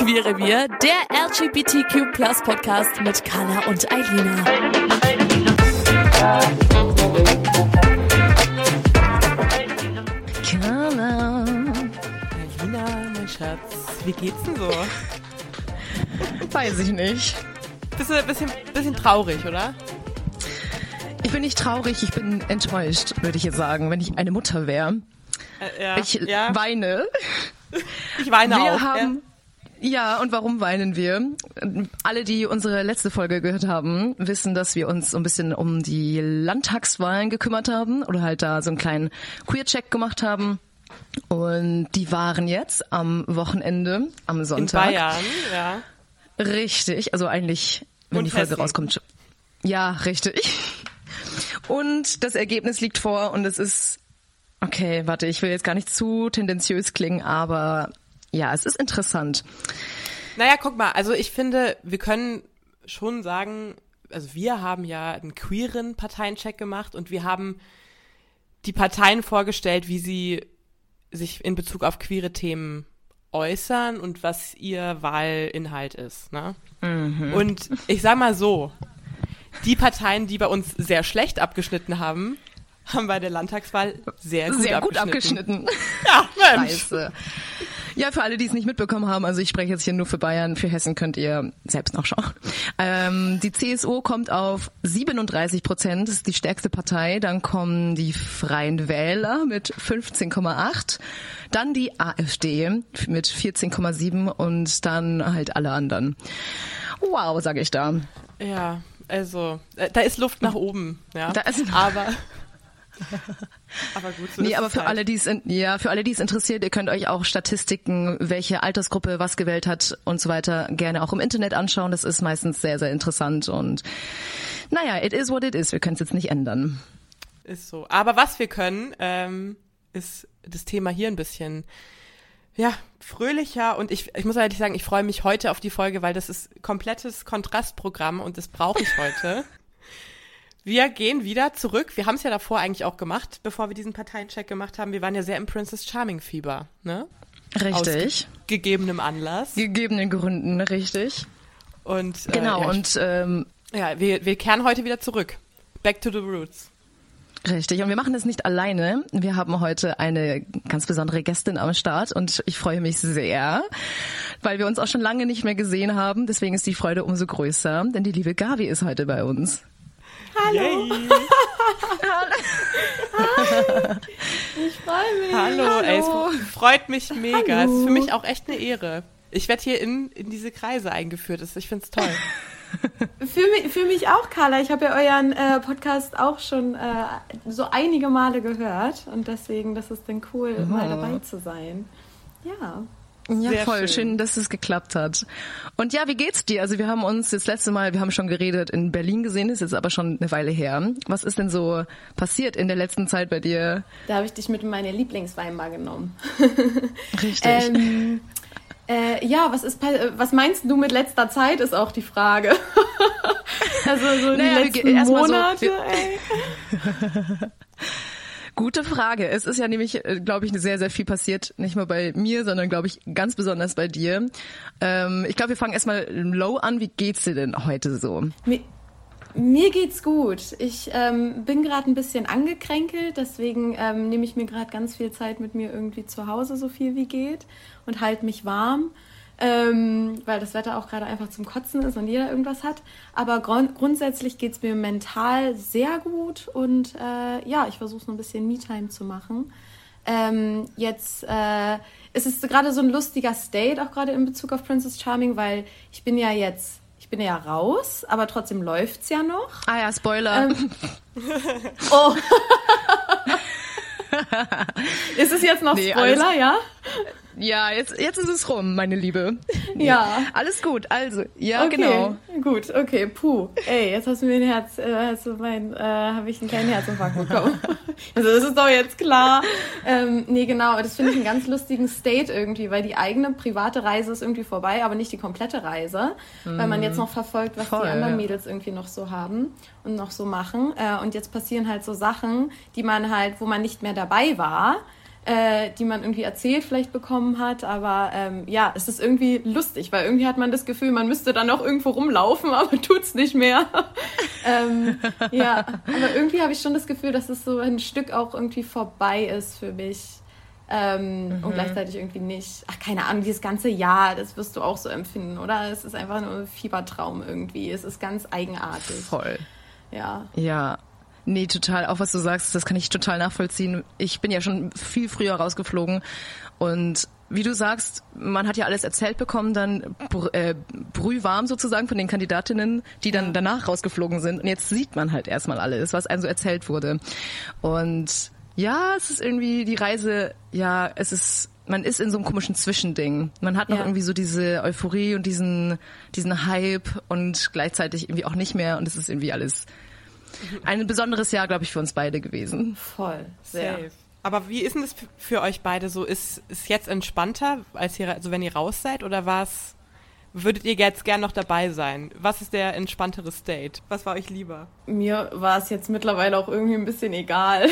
Queere Wir, der LGBTQ Podcast mit Carla und Eilina. Carla. Alina, mein Schatz, wie geht's denn so? Weiß ich nicht. Bist du ein bisschen, bisschen traurig, oder? Ich bin nicht traurig, ich bin enttäuscht, würde ich jetzt sagen, wenn ich eine Mutter wäre. Äh, ja, Ich ja, weine. ich weine wir auch. haben. Ja, und warum weinen wir? Alle, die unsere letzte Folge gehört haben, wissen, dass wir uns so ein bisschen um die Landtagswahlen gekümmert haben oder halt da so einen kleinen Queer-Check gemacht haben. Und die waren jetzt am Wochenende, am ja. In Sonntag. Bayern, ja. Richtig, also eigentlich, wenn Und die Folge Hessen. rauskommt. Ja, richtig. Und das Ergebnis liegt vor und es ist, okay, warte, ich will jetzt gar nicht zu tendenziös klingen, aber ja, es ist interessant. Naja, guck mal, also ich finde, wir können schon sagen, also wir haben ja einen queeren Parteiencheck gemacht und wir haben die Parteien vorgestellt, wie sie sich in Bezug auf queere Themen äußern und was ihr Wahlinhalt ist. Ne? Und ich sag mal so, die Parteien, die bei uns sehr schlecht abgeschnitten haben, haben bei der Landtagswahl sehr gut Sehr gut abgeschnitten. abgeschnitten. Ja, Mensch. Scheiße. Ja, für alle, die es nicht mitbekommen haben, also ich spreche jetzt hier nur für Bayern, für Hessen könnt ihr selbst nachschauen. Ähm, die CSU kommt auf 37 Prozent, das ist die stärkste Partei. Dann kommen die Freien Wähler mit 15,8. Dann die AfD mit 14,7 und dann halt alle anderen. Wow, sage ich da. Ja, also, äh, da ist Luft nach oben, ja. Da ist- aber, aber gut, so Nee, ist aber es für halt. alle, die es ja, für alle, die es interessiert, ihr könnt euch auch Statistiken, welche Altersgruppe was gewählt hat und so weiter, gerne auch im Internet anschauen. Das ist meistens sehr, sehr interessant und naja, it is what it is. Wir können es jetzt nicht ändern. Ist so. Aber was wir können, ähm, ist das Thema hier ein bisschen, ja, fröhlicher und ich, ich muss ehrlich sagen, ich freue mich heute auf die Folge, weil das ist komplettes Kontrastprogramm und das brauche ich heute. Wir gehen wieder zurück. Wir haben es ja davor eigentlich auch gemacht, bevor wir diesen Parteiencheck gemacht haben. Wir waren ja sehr im Princess Charming Fieber, ne? Richtig. Aus gegebenem Anlass. Gegebenen Gründen, richtig. Und, äh, Genau, ja, und ähm, Ja, wir, wir kehren heute wieder zurück. Back to the roots. Richtig. Und wir machen das nicht alleine. Wir haben heute eine ganz besondere Gästin am Start und ich freue mich sehr, weil wir uns auch schon lange nicht mehr gesehen haben. Deswegen ist die Freude umso größer, denn die liebe Gavi ist heute bei uns. Hallo. Ich freue mich. Hallo, ey, es freut mich mega. Es ist für mich auch echt eine Ehre. Ich werde hier in, in diese Kreise eingeführt. Ich finde es toll. Für mich, für mich auch, Carla. Ich habe ja euren äh, Podcast auch schon äh, so einige Male gehört und deswegen, das ist dann cool, mal dabei zu sein. Ja. Ja, Sehr voll. schön. Schön. dass es geklappt hat. Und ja, wie geht's dir? Also wir haben uns das letzte Mal, wir haben schon geredet, in Berlin gesehen, ist jetzt aber schon eine Weile her. Was ist denn so passiert in der letzten Zeit bei dir? Da habe ich dich mit in meine Lieblingsweinbar genommen. Richtig. Ähm, äh, ja, was ist, was meinst du mit letzter Zeit, ist auch die Frage. also so Naja, die letzten erstmal so, Monate, wir- ey. Gute Frage. Es ist ja nämlich, glaube ich, sehr, sehr viel passiert. Nicht nur bei mir, sondern, glaube ich, ganz besonders bei dir. Ähm, ich glaube, wir fangen erstmal low an. Wie geht's dir denn heute so? Mir, mir geht's gut. Ich ähm, bin gerade ein bisschen angekränkelt, deswegen ähm, nehme ich mir gerade ganz viel Zeit mit mir irgendwie zu Hause, so viel wie geht, und halte mich warm, ähm, weil das Wetter auch gerade einfach zum Kotzen ist und jeder irgendwas hat. Aber grund grundsätzlich geht's mir mental sehr gut und äh, ja, ich versuche so ein bisschen Me-Time zu machen. Ähm, jetzt äh, es ist gerade so ein lustiger State, auch gerade in Bezug auf Princess Charming, weil ich bin ja jetzt, ich bin ja raus, aber trotzdem läuft's ja noch. Ah ja, Spoiler. Ähm, oh, ist es jetzt noch nee, Spoiler, alles, ja? Ja, jetzt, jetzt ist es rum, meine Liebe. Nee, ja. Alles gut, also, ja, okay, genau. Gut, okay, puh. Ey, jetzt hast du mir ein Herz, äh, hast du mein, äh, habe ich einen kleinen Herzinfarkt bekommen. also, das ist doch jetzt klar. Ähm, nee, genau, das finde ich einen ganz lustigen State irgendwie, weil die eigene private Reise ist irgendwie vorbei, aber nicht die komplette Reise, mm. weil man jetzt noch verfolgt, was Voll, die anderen Mädels irgendwie noch so haben und noch so machen. Äh, und jetzt passieren halt so Sachen, die man halt, wo man nicht mehr dabei war äh, die man irgendwie erzählt vielleicht bekommen hat. Aber ähm, ja, es ist irgendwie lustig, weil irgendwie hat man das Gefühl, man müsste dann noch irgendwo rumlaufen, aber tut's nicht mehr. ähm, ja, aber irgendwie habe ich schon das Gefühl, dass es so ein Stück auch irgendwie vorbei ist für mich. Ähm, mhm. Und gleichzeitig irgendwie nicht. Ach, keine Ahnung, dieses ganze Jahr, das wirst du auch so empfinden, oder? Es ist einfach nur ein Fiebertraum irgendwie. Es ist ganz eigenartig. Voll. Ja. Ja, Nee, total. Auch was du sagst, das kann ich total nachvollziehen. Ich bin ja schon viel früher rausgeflogen und wie du sagst, man hat ja alles erzählt bekommen, dann äh, brühwarm sozusagen von den Kandidatinnen, die dann danach rausgeflogen sind. Und jetzt sieht man halt erstmal alles, was einem so erzählt wurde. Und ja, es ist irgendwie die Reise, ja, es ist, man ist in so einem komischen Zwischending. Man hat noch ja. irgendwie so diese Euphorie und diesen, diesen Hype und gleichzeitig irgendwie auch nicht mehr. Und es ist irgendwie alles ein besonderes Jahr, glaube ich, für uns beide gewesen. Voll, sehr. Safe. Aber wie ist denn das für euch beide so? Ist es jetzt entspannter, als ihr, also wenn ihr raus seid, oder war es, würdet ihr jetzt gern noch dabei sein? Was ist der entspanntere State? Was war euch lieber? Mir war es jetzt mittlerweile auch irgendwie ein bisschen egal.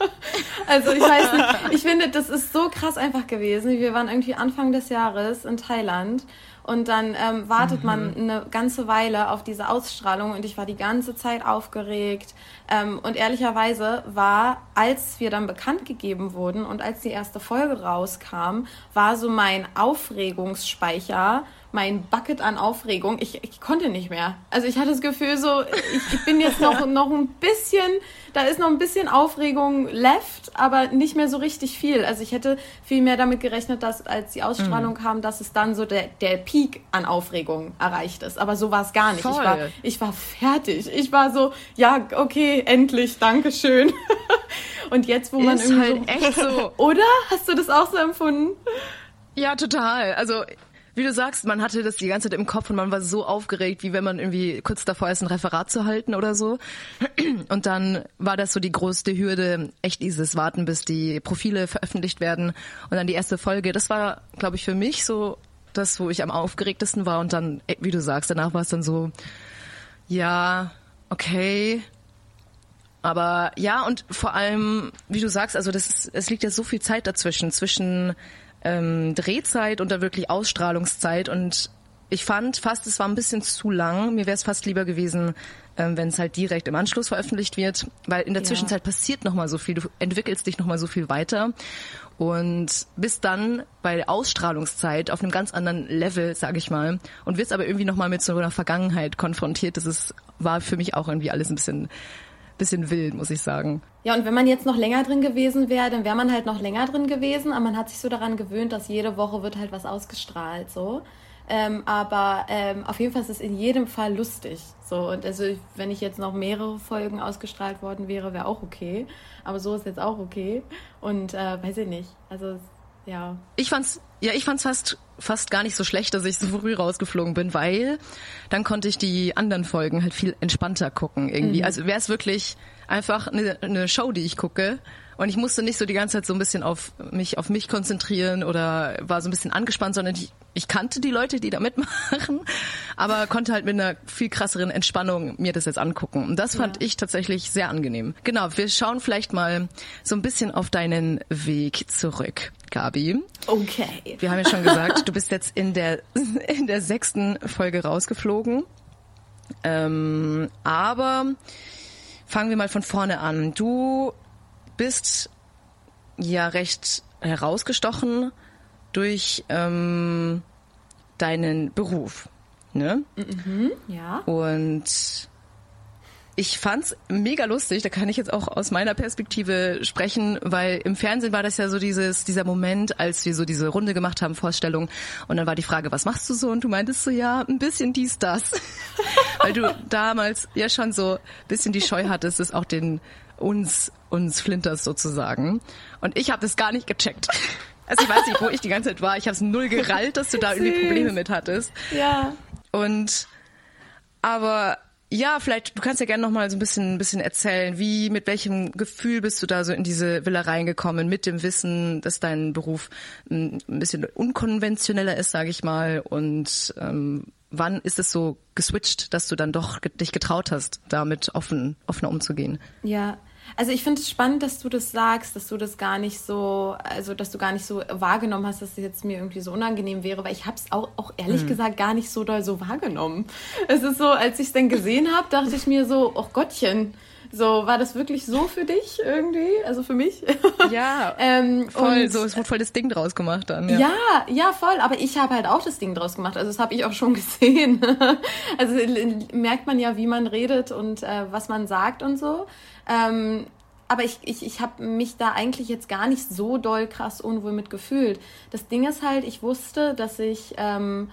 also ich weiß nicht, ich finde, das ist so krass einfach gewesen. Wir waren irgendwie Anfang des Jahres in Thailand und dann ähm, wartet mhm. man eine ganze Weile auf diese Ausstrahlung und ich war die ganze Zeit aufgeregt. Ähm, und ehrlicherweise war, als wir dann bekannt gegeben wurden und als die erste Folge rauskam, war so mein Aufregungsspeicher mein Bucket an Aufregung. Ich, ich konnte nicht mehr. Also ich hatte das Gefühl so, ich, ich bin jetzt noch, noch ein bisschen, da ist noch ein bisschen Aufregung left, aber nicht mehr so richtig viel. Also ich hätte viel mehr damit gerechnet, dass als die Ausstrahlung mhm. kam, dass es dann so der, der Peak an Aufregung erreicht ist. Aber so war es gar nicht. Ich war, ich war fertig. Ich war so, ja, okay, endlich, Dankeschön. Und jetzt, wo man ist irgendwie halt so, echt so. Oder? Hast du das auch so empfunden? Ja, total. Also wie du sagst, man hatte das die ganze Zeit im Kopf und man war so aufgeregt, wie wenn man irgendwie kurz davor ist, ein Referat zu halten oder so. Und dann war das so die größte Hürde, echt dieses Warten, bis die Profile veröffentlicht werden und dann die erste Folge. Das war, glaube ich, für mich so das, wo ich am aufgeregtesten war und dann, äh, wie du sagst, danach war es dann so, ja, okay, aber ja, und vor allem, wie du sagst, also das ist, es liegt ja so viel Zeit dazwischen, zwischen ähm, Drehzeit und da wirklich Ausstrahlungszeit und ich fand fast, es war ein bisschen zu lang. Mir wäre es fast lieber gewesen, ähm, wenn es halt direkt im Anschluss veröffentlicht wird, weil in der ja. Zwischenzeit passiert noch mal so viel. Du entwickelst dich noch mal so viel weiter und bist dann bei der Ausstrahlungszeit auf einem ganz anderen Level, sage ich mal, und wirst aber irgendwie noch mal mit so einer Vergangenheit konfrontiert. Das ist war für mich auch irgendwie alles ein bisschen bisschen wild, muss ich sagen. Ja, und wenn man jetzt noch länger drin gewesen wäre, dann wäre man halt noch länger drin gewesen, aber man hat sich so daran gewöhnt, dass jede Woche wird halt was ausgestrahlt, so. Ähm, aber ähm, auf jeden Fall ist es in jedem Fall lustig. So, und also wenn ich jetzt noch mehrere Folgen ausgestrahlt worden wäre, wäre auch okay. Aber so ist jetzt auch okay. Und äh, weiß ich nicht. Also ja. Ich fand's, ja, ich fand's fast, fast gar nicht so schlecht, dass ich so früh rausgeflogen bin, weil dann konnte ich die anderen Folgen halt viel entspannter gucken irgendwie. Mhm. Also wäre es wirklich einfach eine, eine Show, die ich gucke, und ich musste nicht so die ganze Zeit so ein bisschen auf mich, auf mich konzentrieren oder war so ein bisschen angespannt, sondern ich, ich kannte die Leute, die da mitmachen, aber konnte halt mit einer viel krasseren Entspannung mir das jetzt angucken. Und das fand ja. ich tatsächlich sehr angenehm. Genau, wir schauen vielleicht mal so ein bisschen auf deinen Weg zurück. Gabi. Okay. Wir haben ja schon gesagt, du bist jetzt in der, in der sechsten Folge rausgeflogen. Ähm, aber fangen wir mal von vorne an. Du bist ja recht herausgestochen durch ähm, deinen Beruf. Ne? Mhm, ja. Und ich fand's mega lustig, da kann ich jetzt auch aus meiner Perspektive sprechen, weil im Fernsehen war das ja so dieses, dieser Moment, als wir so diese Runde gemacht haben, Vorstellung, und dann war die Frage, was machst du so? Und du meintest so, ja, ein bisschen dies, das. weil du damals ja schon so ein bisschen die Scheu hattest, es auch den uns uns flinterst sozusagen. Und ich habe das gar nicht gecheckt. Also ich weiß nicht, wo ich die ganze Zeit war. Ich habe es null gerallt, dass du da irgendwie Probleme mit hattest. Ja. Und aber ja, vielleicht du kannst ja gerne noch mal so ein bisschen ein bisschen erzählen, wie mit welchem Gefühl bist du da so in diese Villa reingekommen mit dem Wissen, dass dein Beruf ein bisschen unkonventioneller ist, sage ich mal und ähm, wann ist es so geswitcht, dass du dann doch dich getraut hast, damit offen offener umzugehen? Ja, also ich finde es spannend, dass du das sagst, dass du das gar nicht so, also dass du gar nicht so wahrgenommen hast, dass es jetzt mir irgendwie so unangenehm wäre, weil ich habe es auch, auch ehrlich mhm. gesagt gar nicht so doll so wahrgenommen. Es ist so, als ich es dann gesehen habe, dachte ich mir so, oh Gottchen, so, war das wirklich so für dich irgendwie? Also für mich? Ja, ähm, voll, so, es wurde voll das Ding draus gemacht dann. Ja, ja, ja voll, aber ich habe halt auch das Ding draus gemacht, also das habe ich auch schon gesehen. also merkt man ja, wie man redet und äh, was man sagt und so. Ähm, aber ich, ich, ich habe mich da eigentlich jetzt gar nicht so doll krass unwohl mit gefühlt. Das Ding ist halt, ich wusste, dass ich, ähm,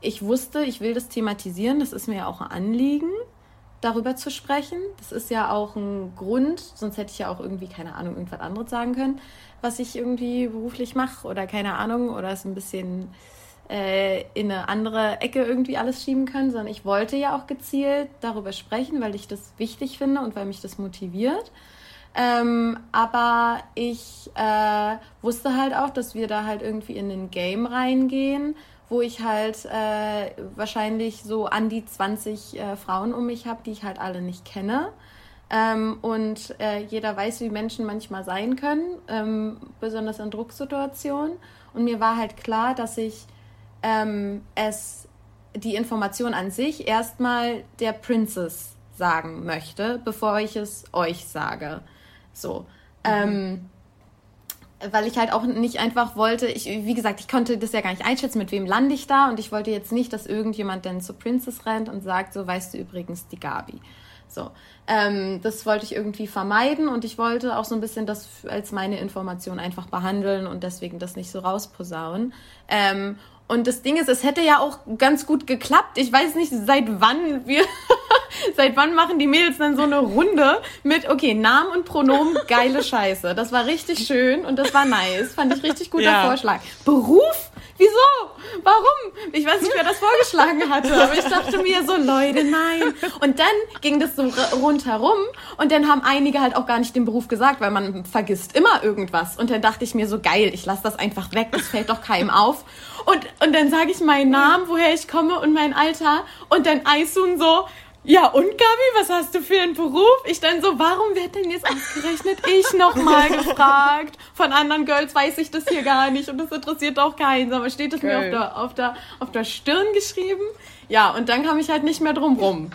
ich wusste, ich will das thematisieren, das ist mir ja auch ein Anliegen, darüber zu sprechen. Das ist ja auch ein Grund, sonst hätte ich ja auch irgendwie, keine Ahnung, irgendwas anderes sagen können, was ich irgendwie beruflich mache oder keine Ahnung, oder es ein bisschen äh, in eine andere Ecke irgendwie alles schieben können, sondern ich wollte ja auch gezielt darüber sprechen, weil ich das wichtig finde und weil mich das motiviert. Ähm, aber ich äh, wusste halt auch, dass wir da halt irgendwie in den Game reingehen, wo ich halt äh, wahrscheinlich so an die 20 äh, Frauen um mich habe, die ich halt alle nicht kenne. Ähm, und äh, jeder weiß, wie Menschen manchmal sein können, ähm, besonders in Drucksituationen. Und mir war halt klar, dass ich ähm, es die Information an sich erstmal der Princess sagen möchte, bevor ich es euch sage. So. Mhm. Ähm, weil ich halt auch nicht einfach wollte, ich, wie gesagt, ich konnte das ja gar nicht einschätzen, mit wem lande ich da und ich wollte jetzt nicht, dass irgendjemand dann zur Princess rennt und sagt, so weißt du übrigens die Gabi. So, ähm, das wollte ich irgendwie vermeiden und ich wollte auch so ein bisschen das als meine Information einfach behandeln und deswegen das nicht so rausposaunen. Ähm, und das Ding ist, es hätte ja auch ganz gut geklappt. Ich weiß nicht, seit wann wir, seit wann machen die Mädels dann so eine Runde mit, okay, Namen und Pronomen, geile Scheiße. Das war richtig schön und das war nice. Fand ich richtig guter ja. Vorschlag. Beruf? Wieso? Warum? Ich weiß nicht, wer das vorgeschlagen hatte, aber ich dachte mir so, Leute, nein. Und dann ging das so rundherum und dann haben einige halt auch gar nicht den Beruf gesagt, weil man vergisst immer irgendwas. Und dann dachte ich mir so, geil, ich lasse das einfach weg, das fällt doch keinem auf. Und, und dann sage ich meinen Namen, woher ich komme und mein Alter und dann Aisun so, ja, und Gabi, was hast du für einen Beruf? Ich dann so, warum wird denn jetzt ausgerechnet ich nochmal gefragt? Von anderen Girls weiß ich das hier gar nicht und das interessiert auch keinen. Aber steht es mir auf der, auf, der, auf der Stirn geschrieben? Ja, und dann kam ich halt nicht mehr drum rum.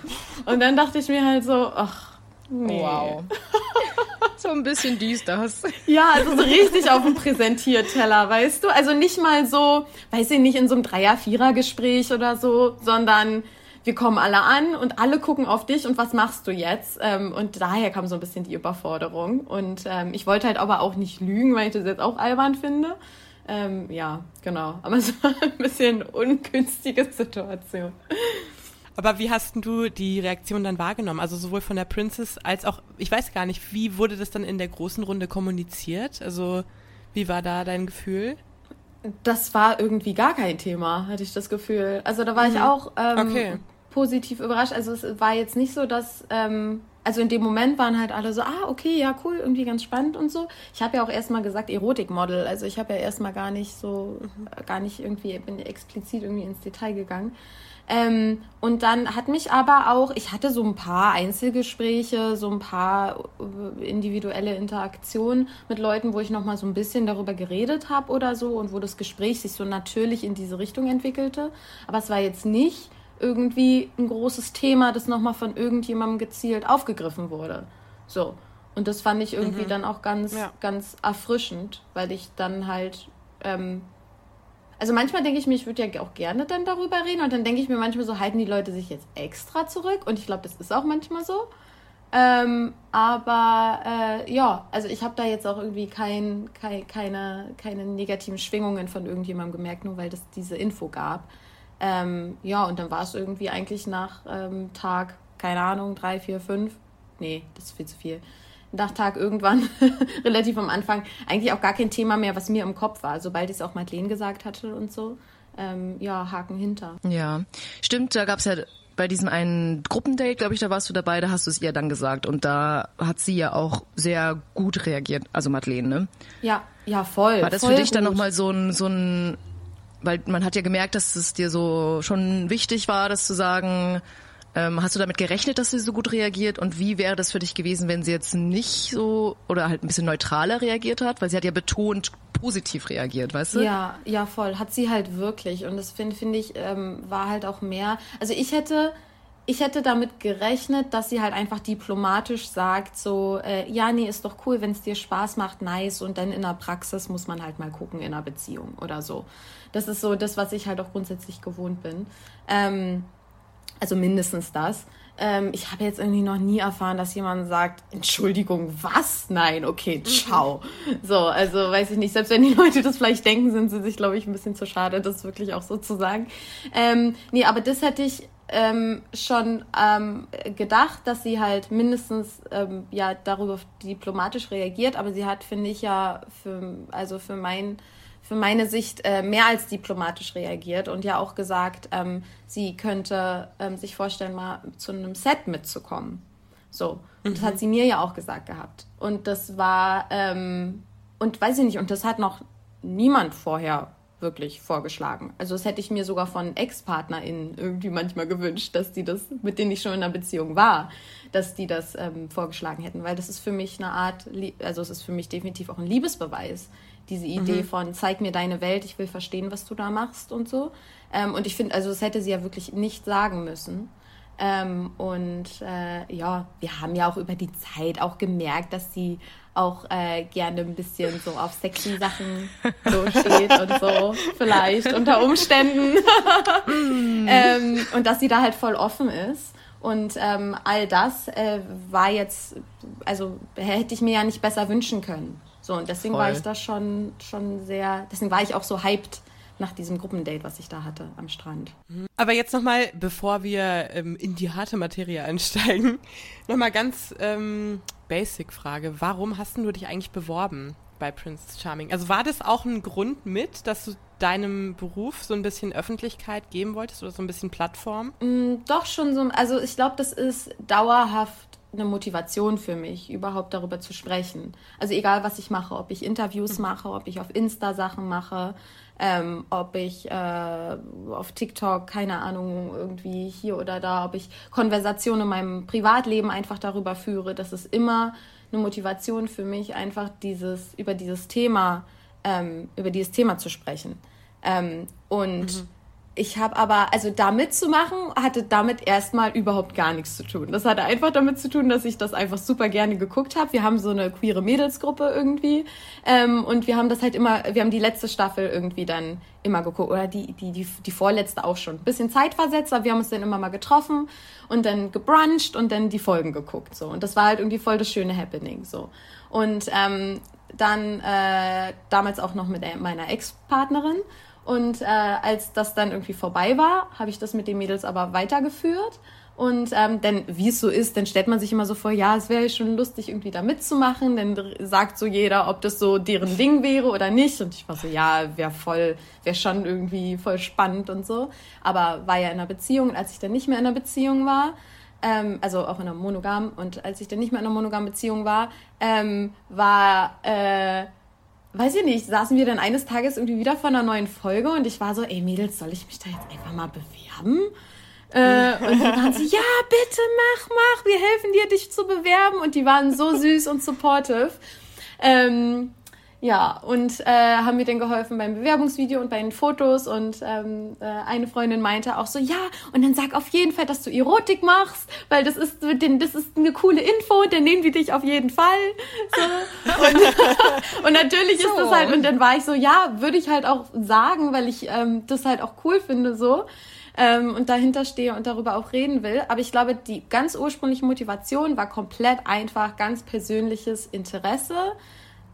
Und dann dachte ich mir halt so, ach, nee. Wow. so ein bisschen dies, das. Ja, also so richtig auf dem Präsentierteller, weißt du? Also nicht mal so, weiß ich nicht, in so einem Dreier-Vierer-Gespräch oder so, sondern wir kommen alle an und alle gucken auf dich und was machst du jetzt? Ähm, und daher kam so ein bisschen die Überforderung. Und ähm, ich wollte halt aber auch nicht lügen, weil ich das jetzt auch albern finde. Ähm, ja, genau. Aber es war ein bisschen ungünstige Situation. Aber wie hast du die Reaktion dann wahrgenommen? Also sowohl von der Princess als auch, ich weiß gar nicht, wie wurde das dann in der großen Runde kommuniziert? Also wie war da dein Gefühl? Das war irgendwie gar kein Thema, hatte ich das Gefühl. Also da war mhm. ich auch ähm, okay positiv überrascht. Also es war jetzt nicht so, dass, ähm, also in dem Moment waren halt alle so, ah, okay, ja, cool, irgendwie ganz spannend und so. Ich habe ja auch erstmal gesagt Erotikmodel. Also ich habe ja erstmal gar nicht so, gar nicht irgendwie, bin explizit irgendwie ins Detail gegangen. Ähm, und dann hat mich aber auch, ich hatte so ein paar Einzelgespräche, so ein paar äh, individuelle Interaktionen mit Leuten, wo ich nochmal so ein bisschen darüber geredet habe oder so und wo das Gespräch sich so natürlich in diese Richtung entwickelte. Aber es war jetzt nicht irgendwie ein großes Thema, das nochmal von irgendjemandem gezielt aufgegriffen wurde. So. Und das fand ich irgendwie mhm. dann auch ganz, ja. ganz erfrischend, weil ich dann halt, ähm, also manchmal denke ich mir, ich würde ja auch gerne dann darüber reden und dann denke ich mir manchmal so, halten die Leute sich jetzt extra zurück und ich glaube, das ist auch manchmal so. Ähm, aber äh, ja, also ich habe da jetzt auch irgendwie kein, kein, keine, keine negativen Schwingungen von irgendjemandem gemerkt, nur weil es diese Info gab. Ähm, ja, und dann war es irgendwie eigentlich nach ähm, Tag, keine Ahnung, drei, vier, fünf, nee, das ist viel zu viel, nach Tag irgendwann, relativ am Anfang, eigentlich auch gar kein Thema mehr, was mir im Kopf war. Sobald ich es auch Madeleine gesagt hatte und so, ähm, ja, Haken hinter. Ja, stimmt, da gab es ja bei diesem einen Gruppendate, glaube ich, da warst du dabei, da hast du es ihr dann gesagt. Und da hat sie ja auch sehr gut reagiert, also Madeleine, ne? Ja, ja, voll. War das voll für dich gut. dann nochmal so ein, so ein, weil man hat ja gemerkt, dass es dir so schon wichtig war, das zu sagen. Ähm, hast du damit gerechnet, dass sie so gut reagiert? Und wie wäre das für dich gewesen, wenn sie jetzt nicht so oder halt ein bisschen neutraler reagiert hat? Weil sie hat ja betont positiv reagiert, weißt du? Ja, ja, voll. Hat sie halt wirklich. Und das finde find ich, ähm, war halt auch mehr. Also ich hätte, ich hätte damit gerechnet, dass sie halt einfach diplomatisch sagt, so, äh, ja, nee, ist doch cool, wenn es dir Spaß macht, nice. Und dann in der Praxis muss man halt mal gucken in einer Beziehung oder so. Das ist so das, was ich halt auch grundsätzlich gewohnt bin. Ähm, also mindestens das. Ähm, ich habe jetzt irgendwie noch nie erfahren, dass jemand sagt, Entschuldigung, was? Nein, okay, ciao. So, also weiß ich nicht, selbst wenn die Leute das vielleicht denken, sind sie sich, glaube ich, ein bisschen zu schade, das wirklich auch so zu sagen. Ähm, nee, aber das hätte ich ähm, schon ähm, gedacht, dass sie halt mindestens ähm, ja darüber diplomatisch reagiert, aber sie hat, finde ich, ja für, also für mein für meine Sicht äh, mehr als diplomatisch reagiert und ja auch gesagt, ähm, sie könnte ähm, sich vorstellen, mal zu einem Set mitzukommen. So. Und das hat sie mir ja auch gesagt gehabt. Und das war, ähm, und weiß ich nicht, und das hat noch niemand vorher wirklich vorgeschlagen. Also das hätte ich mir sogar von Ex-PartnerInnen irgendwie manchmal gewünscht, dass die das, mit denen ich schon in einer Beziehung war, dass die das ähm, vorgeschlagen hätten. Weil das ist für mich eine Art, also es ist für mich definitiv auch ein Liebesbeweis diese Idee mhm. von zeig mir deine Welt, ich will verstehen, was du da machst und so. Ähm, und ich finde, also das hätte sie ja wirklich nicht sagen müssen. Ähm, und äh, ja, wir haben ja auch über die Zeit auch gemerkt, dass sie auch äh, gerne ein bisschen so auf sexy Sachen so steht und so, vielleicht unter Umständen. ähm, und dass sie da halt voll offen ist. Und ähm, all das äh, war jetzt, also hätte ich mir ja nicht besser wünschen können. So, und deswegen Voll. war ich da schon, schon sehr, deswegen war ich auch so hyped nach diesem Gruppendate, was ich da hatte am Strand. Aber jetzt nochmal, bevor wir ähm, in die harte Materie einsteigen, nochmal ganz ähm, basic Frage. Warum hast du dich eigentlich beworben bei Prince Charming? Also war das auch ein Grund mit, dass du deinem Beruf so ein bisschen Öffentlichkeit geben wolltest oder so ein bisschen Plattform? Mm, doch schon so, also ich glaube, das ist dauerhaft eine Motivation für mich, überhaupt darüber zu sprechen. Also egal, was ich mache, ob ich Interviews mhm. mache, ob ich auf Insta Sachen mache, ähm, ob ich äh, auf TikTok, keine Ahnung, irgendwie hier oder da, ob ich Konversationen in meinem Privatleben einfach darüber führe. Das ist immer eine Motivation für mich, einfach dieses, über dieses Thema, ähm, über dieses Thema zu sprechen. Ähm, und mhm ich habe aber, also da mitzumachen, hatte damit erstmal überhaupt gar nichts zu tun. Das hatte einfach damit zu tun, dass ich das einfach super gerne geguckt habe. Wir haben so eine queere Mädelsgruppe irgendwie ähm, und wir haben das halt immer, wir haben die letzte Staffel irgendwie dann immer geguckt oder die, die, die, die vorletzte auch schon. Bisschen zeitversetzt, aber wir haben uns dann immer mal getroffen und dann gebruncht und dann die Folgen geguckt so. Und das war halt irgendwie voll das schöne Happening so. Und ähm, dann äh, damals auch noch mit meiner Ex-Partnerin und äh, als das dann irgendwie vorbei war, habe ich das mit den Mädels aber weitergeführt. Und ähm, denn wie es so ist, dann stellt man sich immer so vor, ja, es wäre schon lustig, irgendwie da mitzumachen. Dann sagt so jeder, ob das so deren Ding wäre oder nicht. Und ich war so, ja, wäre voll, wäre schon irgendwie voll spannend und so. Aber war ja in einer Beziehung. Als ich dann nicht mehr in einer Beziehung war, ähm, also auch in einer monogam, und als ich dann nicht mehr in einer monogamen Beziehung war, ähm, war äh, weiß ich nicht, saßen wir dann eines Tages irgendwie wieder vor einer neuen Folge und ich war so, ey Mädels, soll ich mich da jetzt einfach mal bewerben? Äh, und dann waren sie, ja, bitte mach, mach, wir helfen dir, dich zu bewerben. Und die waren so süß und supportive. Ähm, ja, und äh, haben mir dann geholfen beim Bewerbungsvideo und bei den Fotos. Und ähm, äh, eine Freundin meinte auch so, ja, und dann sag auf jeden Fall, dass du Erotik machst, weil das ist, das ist eine coole Info, dann nehmen die dich auf jeden Fall. So. Und, und natürlich so. ist das halt, und dann war ich so, ja, würde ich halt auch sagen, weil ich ähm, das halt auch cool finde so. Ähm, und dahinter stehe und darüber auch reden will. Aber ich glaube, die ganz ursprüngliche Motivation war komplett einfach ganz persönliches Interesse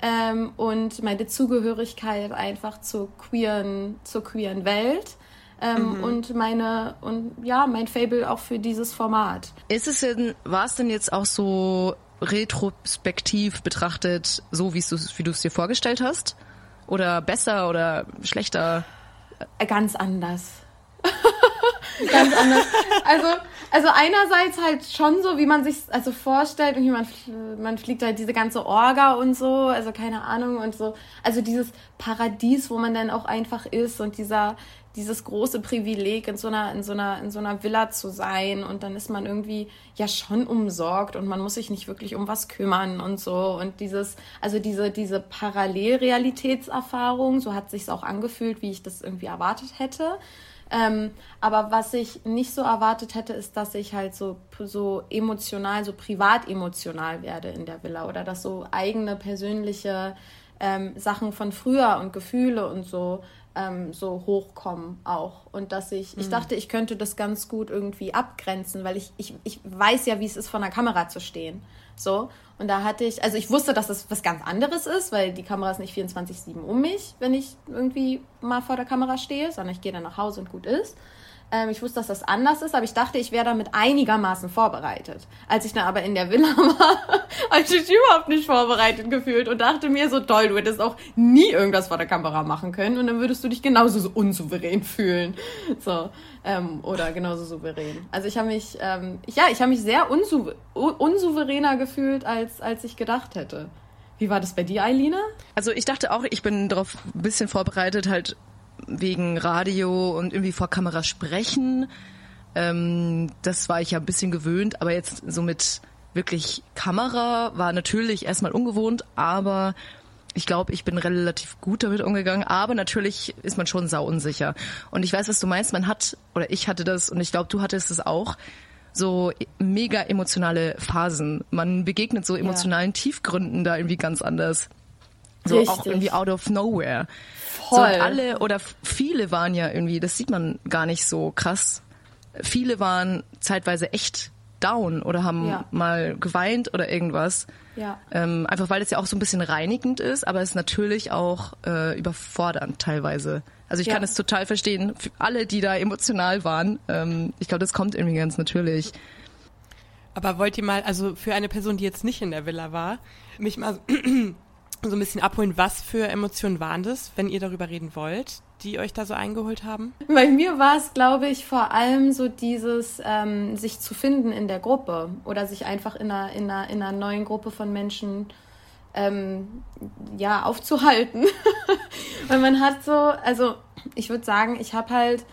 ähm, und meine Zugehörigkeit einfach zur queeren, zur queeren Welt. Ähm, mhm. und meine und ja mein Fable auch für dieses Format. Ist es denn war es denn jetzt auch so retrospektiv betrachtet so, wie du es dir vorgestellt hast? Oder besser oder schlechter? Ganz anders. Ganz anders. Also, also einerseits halt schon so, wie man sich also vorstellt, irgendwie man, man fliegt halt diese ganze Orga und so, also keine Ahnung und so. Also dieses Paradies, wo man dann auch einfach ist und dieser, dieses große Privileg, in so einer, in so einer, in so einer Villa zu sein und dann ist man irgendwie ja schon umsorgt und man muss sich nicht wirklich um was kümmern und so und dieses, also diese, diese Parallelrealitätserfahrung, so hat sich's auch angefühlt, wie ich das irgendwie erwartet hätte. Ähm, aber was ich nicht so erwartet hätte, ist, dass ich halt so, so emotional, so privat emotional werde in der Villa oder dass so eigene persönliche ähm, Sachen von früher und Gefühle und so ähm, so hochkommen auch. Und dass ich, mhm. ich dachte, ich könnte das ganz gut irgendwie abgrenzen, weil ich, ich, ich weiß ja, wie es ist, vor einer Kamera zu stehen. So. Und da hatte ich, also ich wusste, dass es was ganz anderes ist, weil die Kamera ist nicht 24-7 um mich, wenn ich irgendwie mal vor der Kamera stehe, sondern ich gehe dann nach Hause und gut ist. Ähm, ich wusste, dass das anders ist, aber ich dachte, ich wäre damit einigermaßen vorbereitet. Als ich dann aber in der Villa war, habe ich mich überhaupt nicht vorbereitet gefühlt und dachte mir so, toll, du hättest auch nie irgendwas vor der Kamera machen können und dann würdest du dich genauso so unsouverän fühlen. So, ähm, oder genauso souverän. Also ich habe mich, ähm, ja, ich habe mich sehr unsou unsouveräner gefühlt, als, als ich gedacht hätte. Wie war das bei dir, Eilina? Also ich dachte auch, ich bin darauf ein bisschen vorbereitet, halt wegen Radio und irgendwie vor Kamera sprechen. Ähm, das war ich ja ein bisschen gewöhnt, aber jetzt so mit wirklich Kamera war natürlich erstmal ungewohnt, aber ich glaube, ich bin relativ gut damit umgegangen, aber natürlich ist man schon sau unsicher. Und ich weiß, was du meinst, man hat, oder ich hatte das und ich glaube, du hattest es auch, so mega emotionale Phasen. Man begegnet so emotionalen ja. Tiefgründen da irgendwie ganz anders. So Richtig. auch irgendwie out of nowhere. Voll. So, und alle oder viele waren ja irgendwie, das sieht man gar nicht so krass. Viele waren zeitweise echt down oder haben ja. mal geweint oder irgendwas. Ja. Ähm, einfach weil es ja auch so ein bisschen reinigend ist, aber es ist natürlich auch äh, überfordernd teilweise. Also ich ja. kann es total verstehen. Für alle, die da emotional waren, ähm, ich glaube, das kommt irgendwie ganz natürlich. Aber wollt ihr mal, also für eine Person, die jetzt nicht in der Villa war, mich mal so ein bisschen abholen, was für Emotionen waren das, wenn ihr darüber reden wollt, die euch da so eingeholt haben? Bei mir war es, glaube ich, vor allem so dieses, ähm, sich zu finden in der Gruppe oder sich einfach in einer, in einer, in einer neuen Gruppe von Menschen ähm, ja, aufzuhalten. Weil man hat so, also ich würde sagen, ich habe halt,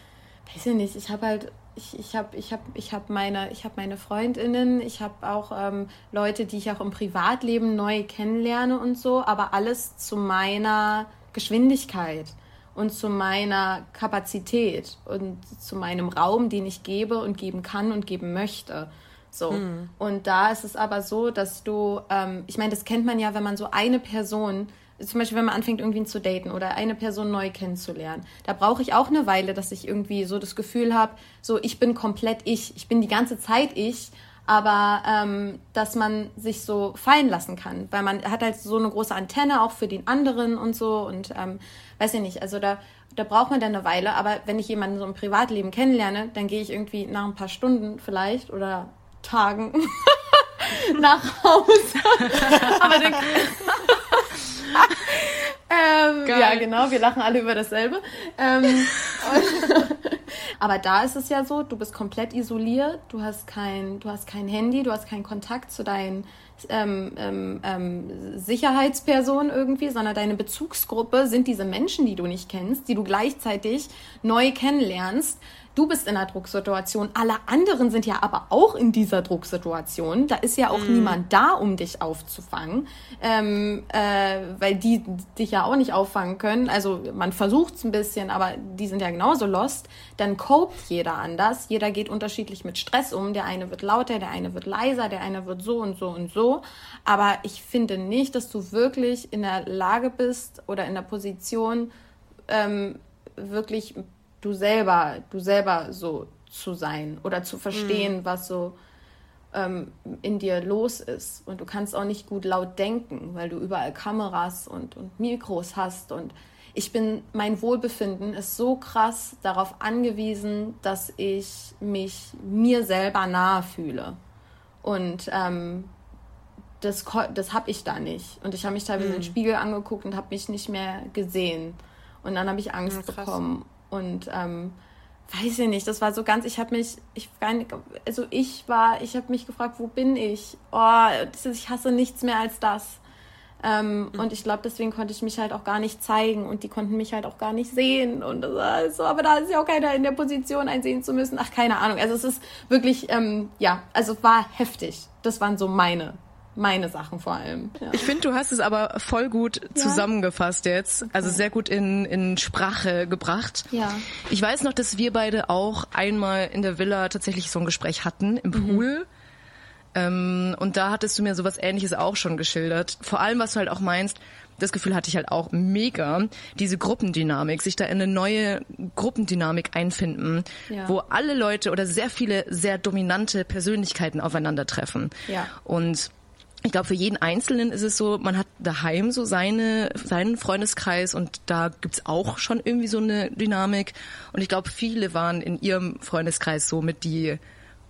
weiß ich nicht, ich habe halt ich, ich habe ich hab, ich hab meine, hab meine Freundinnen, ich habe auch ähm, Leute, die ich auch im Privatleben neu kennenlerne und so, aber alles zu meiner Geschwindigkeit und zu meiner Kapazität und zu meinem Raum, den ich gebe und geben kann und geben möchte. So. Mhm. Und da ist es aber so, dass du, ähm, ich meine, das kennt man ja, wenn man so eine Person zum Beispiel, wenn man anfängt, irgendwie zu daten oder eine Person neu kennenzulernen, da brauche ich auch eine Weile, dass ich irgendwie so das Gefühl habe, so ich bin komplett ich, ich bin die ganze Zeit ich, aber ähm, dass man sich so fallen lassen kann, weil man hat halt so eine große Antenne auch für den anderen und so und ähm, weiß ich nicht, also da da braucht man dann eine Weile, aber wenn ich jemanden so im Privatleben kennenlerne, dann gehe ich irgendwie nach ein paar Stunden vielleicht oder Tagen nach Hause. aber dann ähm, ja, genau, wir lachen alle über dasselbe. Ähm, aber da ist es ja so, du bist komplett isoliert, du hast kein, du hast kein Handy, du hast keinen Kontakt zu deinen ähm, ähm, ähm, Sicherheitspersonen irgendwie, sondern deine Bezugsgruppe sind diese Menschen, die du nicht kennst, die du gleichzeitig neu kennenlernst du bist in einer Drucksituation, alle anderen sind ja aber auch in dieser Drucksituation. Da ist ja auch mm. niemand da, um dich aufzufangen, ähm, äh, weil die dich ja auch nicht auffangen können. Also man versucht es ein bisschen, aber die sind ja genauso lost. Dann copt jeder anders. Jeder geht unterschiedlich mit Stress um. Der eine wird lauter, der eine wird leiser, der eine wird so und so und so. Aber ich finde nicht, dass du wirklich in der Lage bist oder in der Position, ähm, wirklich du selber, du selber so zu sein oder zu verstehen, mhm. was so ähm, in dir los ist. Und du kannst auch nicht gut laut denken, weil du überall Kameras und, und Mikros hast. Und ich bin, mein Wohlbefinden ist so krass darauf angewiesen, dass ich mich mir selber nahe fühle. Und ähm, das, das habe ich da nicht. Und ich habe mich teilweise mhm. in den Spiegel angeguckt und habe mich nicht mehr gesehen. Und dann habe ich Angst ja, bekommen. Und ähm, weiß ich nicht, das war so ganz, ich habe mich, ich also ich war, ich habe mich gefragt, wo bin ich? Oh, ich hasse nichts mehr als das. Ähm, mhm. Und ich glaube, deswegen konnte ich mich halt auch gar nicht zeigen und die konnten mich halt auch gar nicht sehen. Und das war so, aber da ist ja auch keiner in der Position, einsehen zu müssen. Ach, keine Ahnung. Also es ist wirklich, ähm, ja, also es war heftig. Das waren so meine meine Sachen vor allem. Ja. Ich finde, du hast es aber voll gut ja. zusammengefasst jetzt. Okay. Also sehr gut in, in Sprache gebracht. Ja. Ich weiß noch, dass wir beide auch einmal in der Villa tatsächlich so ein Gespräch hatten im mhm. Pool. Ähm, und da hattest du mir sowas ähnliches auch schon geschildert. Vor allem, was du halt auch meinst, das Gefühl hatte ich halt auch mega, diese Gruppendynamik, sich da in eine neue Gruppendynamik einfinden, ja. wo alle Leute oder sehr viele sehr dominante Persönlichkeiten aufeinandertreffen. Ja. Und ich glaube, für jeden Einzelnen ist es so, man hat daheim so seine, seinen Freundeskreis und da gibt's auch schon irgendwie so eine Dynamik. Und ich glaube, viele waren in ihrem Freundeskreis so mit die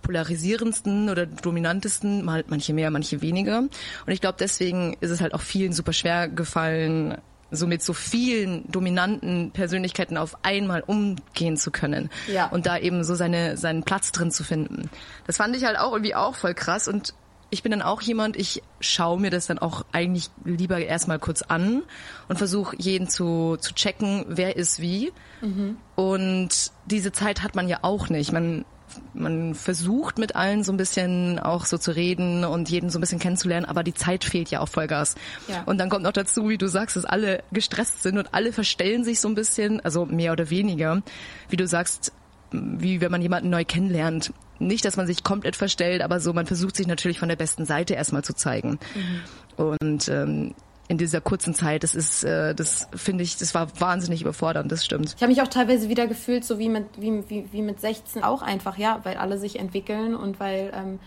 polarisierendsten oder dominantesten, mal manche mehr, manche weniger. Und ich glaube, deswegen ist es halt auch vielen super schwer gefallen, so mit so vielen dominanten Persönlichkeiten auf einmal umgehen zu können. Ja. Und da eben so seine, seinen Platz drin zu finden. Das fand ich halt auch irgendwie auch voll krass und ich bin dann auch jemand, ich schaue mir das dann auch eigentlich lieber erstmal kurz an und versuche jeden zu, zu checken, wer ist wie. Mhm. Und diese Zeit hat man ja auch nicht. Man, man versucht mit allen so ein bisschen auch so zu reden und jeden so ein bisschen kennenzulernen, aber die Zeit fehlt ja auch Vollgas. Ja. Und dann kommt noch dazu, wie du sagst, dass alle gestresst sind und alle verstellen sich so ein bisschen, also mehr oder weniger. Wie du sagst, wie wenn man jemanden neu kennenlernt. Nicht, dass man sich komplett verstellt, aber so, man versucht sich natürlich von der besten Seite erstmal zu zeigen. Mhm. Und ähm, in dieser kurzen Zeit, das ist, äh, das finde ich, das war wahnsinnig überfordernd, das stimmt. Ich habe mich auch teilweise wieder gefühlt, so wie mit, wie, wie, wie mit 16 auch einfach, ja, weil alle sich entwickeln und weil ähm,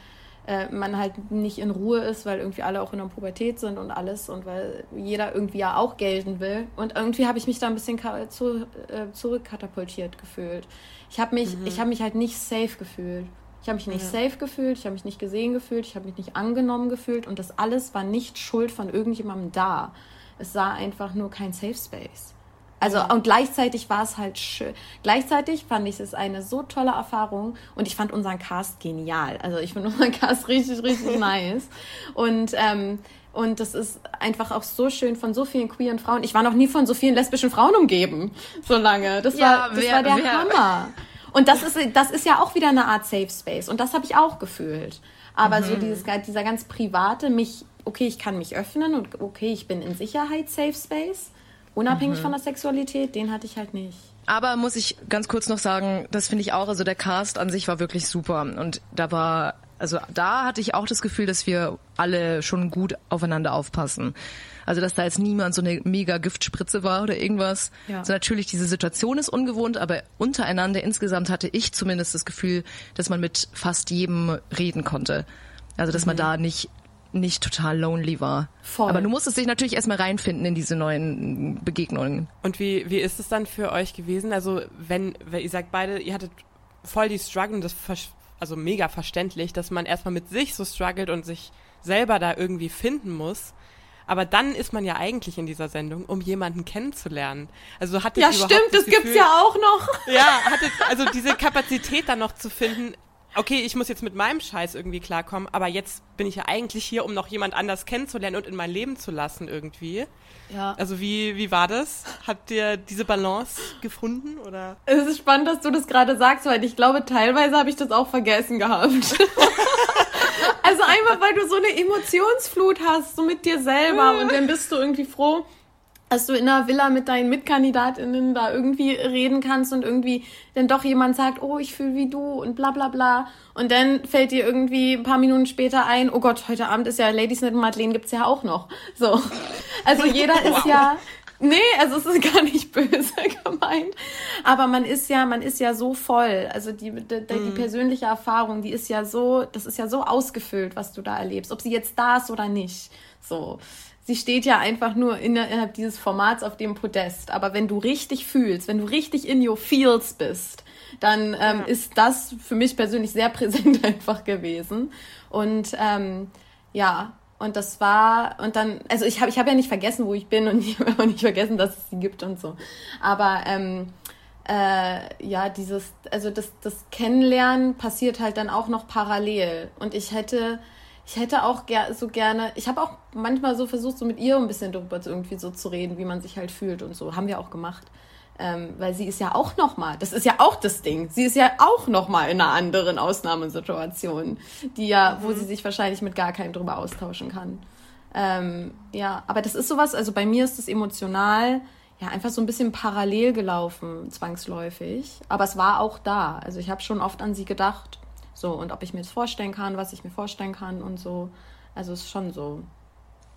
äh, man halt nicht in Ruhe ist, weil irgendwie alle auch in der Pubertät sind und alles und weil jeder irgendwie ja auch gelten will. Und irgendwie habe ich mich da ein bisschen zu, äh, zurückkatapultiert gefühlt. Ich habe mich, mhm. ich habe mich halt nicht safe gefühlt. Ich habe mich nicht ja. safe gefühlt, ich habe mich nicht gesehen gefühlt, ich habe mich nicht angenommen gefühlt und das alles war nicht Schuld von irgendjemandem da. Es war einfach nur kein Safe Space. Also ja. und gleichzeitig war es halt schön. Gleichzeitig fand ich es eine so tolle Erfahrung und ich fand unseren Cast genial. Also ich finde unseren Cast richtig, richtig nice. Und ähm, und das ist einfach auch so schön von so vielen queeren Frauen. Ich war noch nie von so vielen lesbischen Frauen umgeben, so lange. Das ja, war, das wer, war der wer? Hammer. Und das ist, das ist ja auch wieder eine Art Safe Space. Und das habe ich auch gefühlt. Aber mhm. so dieses, dieser ganz private, mich, okay, ich kann mich öffnen und okay, ich bin in Sicherheit, Safe Space, unabhängig mhm. von der Sexualität, den hatte ich halt nicht. Aber muss ich ganz kurz noch sagen, das finde ich auch, also der Cast an sich war wirklich super. Und da war, also da hatte ich auch das Gefühl, dass wir alle schon gut aufeinander aufpassen. Also dass da jetzt niemand so eine mega Giftspritze war oder irgendwas. Ja. Also natürlich, diese Situation ist ungewohnt, aber untereinander insgesamt hatte ich zumindest das Gefühl, dass man mit fast jedem reden konnte. Also dass mhm. man da nicht nicht total lonely war. Voll. Aber du musstest dich natürlich erstmal reinfinden in diese neuen Begegnungen. Und wie, wie ist es dann für euch gewesen? Also, wenn, wenn ihr sagt beide, ihr hattet voll die Struggle, das also mega verständlich, dass man erstmal mit sich so struggelt und sich selber da irgendwie finden muss. Aber dann ist man ja eigentlich in dieser Sendung, um jemanden kennenzulernen. Also hat Ja, stimmt, das, das gibt's ja auch noch. Ja, hattet also diese Kapazität dann noch zu finden, okay, ich muss jetzt mit meinem Scheiß irgendwie klarkommen, aber jetzt bin ich ja eigentlich hier, um noch jemand anders kennenzulernen und in mein Leben zu lassen irgendwie. Ja. Also wie, wie war das? Habt ihr diese Balance gefunden oder? Es ist spannend, dass du das gerade sagst, weil ich glaube, teilweise habe ich das auch vergessen gehabt. also einfach, weil du so eine Emotionsflut hast, so mit dir selber und dann bist du irgendwie froh, dass du in einer Villa mit deinen Mitkandidatinnen da irgendwie reden kannst und irgendwie dann doch jemand sagt, oh, ich fühle wie du und bla bla bla. Und dann fällt dir irgendwie ein paar Minuten später ein, oh Gott, heute Abend ist ja Ladies Night Madeleine gibt's ja auch noch. So. Also jeder wow. ist ja, Nee, also es ist gar nicht böse gemeint. Aber man ist ja, man ist ja so voll. Also die, die, die mm. persönliche Erfahrung, die ist ja so, das ist ja so ausgefüllt, was du da erlebst. Ob sie jetzt da ist oder nicht. So sie steht ja einfach nur innerhalb dieses Formats auf dem Podest. Aber wenn du richtig fühlst, wenn du richtig in your feels bist, dann ähm, ja. ist das für mich persönlich sehr präsent einfach gewesen. Und ähm, ja, und das war, und dann, also ich habe ich hab ja nicht vergessen, wo ich bin und ich habe auch nicht vergessen, dass es sie gibt und so. Aber ähm, äh, ja, dieses, also das, das Kennenlernen passiert halt dann auch noch parallel. Und ich hätte, ich hätte auch ger so gerne, ich habe auch manchmal so versucht, so mit ihr ein bisschen darüber irgendwie so zu reden, wie man sich halt fühlt und so. Haben wir auch gemacht. Ähm, weil sie ist ja auch noch mal, das ist ja auch das Ding. Sie ist ja auch noch mal in einer anderen Ausnahmesituation, die ja, mhm. wo sie sich wahrscheinlich mit gar keinem drüber austauschen kann. Ähm, ja, aber das ist sowas. Also bei mir ist das emotional ja einfach so ein bisschen parallel gelaufen, zwangsläufig. Aber es war auch da. Also ich habe schon oft an sie gedacht. So und ob ich mir das vorstellen kann, was ich mir vorstellen kann und so. Also es ist schon so.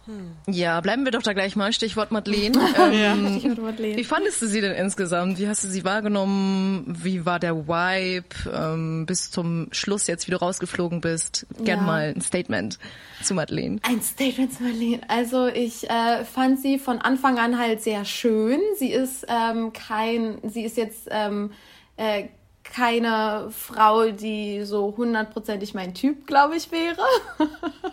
Hm. Ja, bleiben wir doch da gleich mal. Stichwort Madeleine. ähm, Stichwort Madeleine. Wie fandest du sie denn insgesamt? Wie hast du sie wahrgenommen? Wie war der Vibe ähm, bis zum Schluss jetzt, wie du rausgeflogen bist? Gern ja. mal ein Statement zu Madeleine. Ein Statement zu Madeleine. Also ich äh, fand sie von Anfang an halt sehr schön. Sie ist ähm, kein, sie ist jetzt ähm, äh, keine Frau, die so hundertprozentig mein Typ, glaube ich, wäre.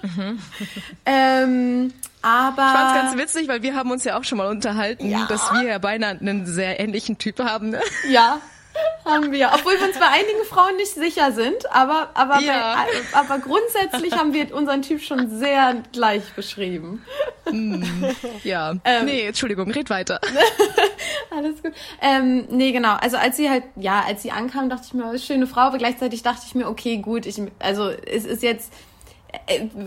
Mhm. ähm, aber. Ich fand's ganz witzig, weil wir haben uns ja auch schon mal unterhalten, ja. dass wir ja beinahe einen sehr ähnlichen Typ haben. Ne? Ja, haben wir. Obwohl wir uns bei einigen Frauen nicht sicher sind, aber, aber, ja. bei, aber grundsätzlich haben wir unseren Typ schon sehr gleich beschrieben. Mm, ja. Ähm, nee, Entschuldigung, red weiter. Alles gut. Ähm, nee, genau. Also als sie halt, ja, als sie ankam, dachte ich mir, schöne Frau, aber gleichzeitig dachte ich mir, okay, gut, ich, also es ist jetzt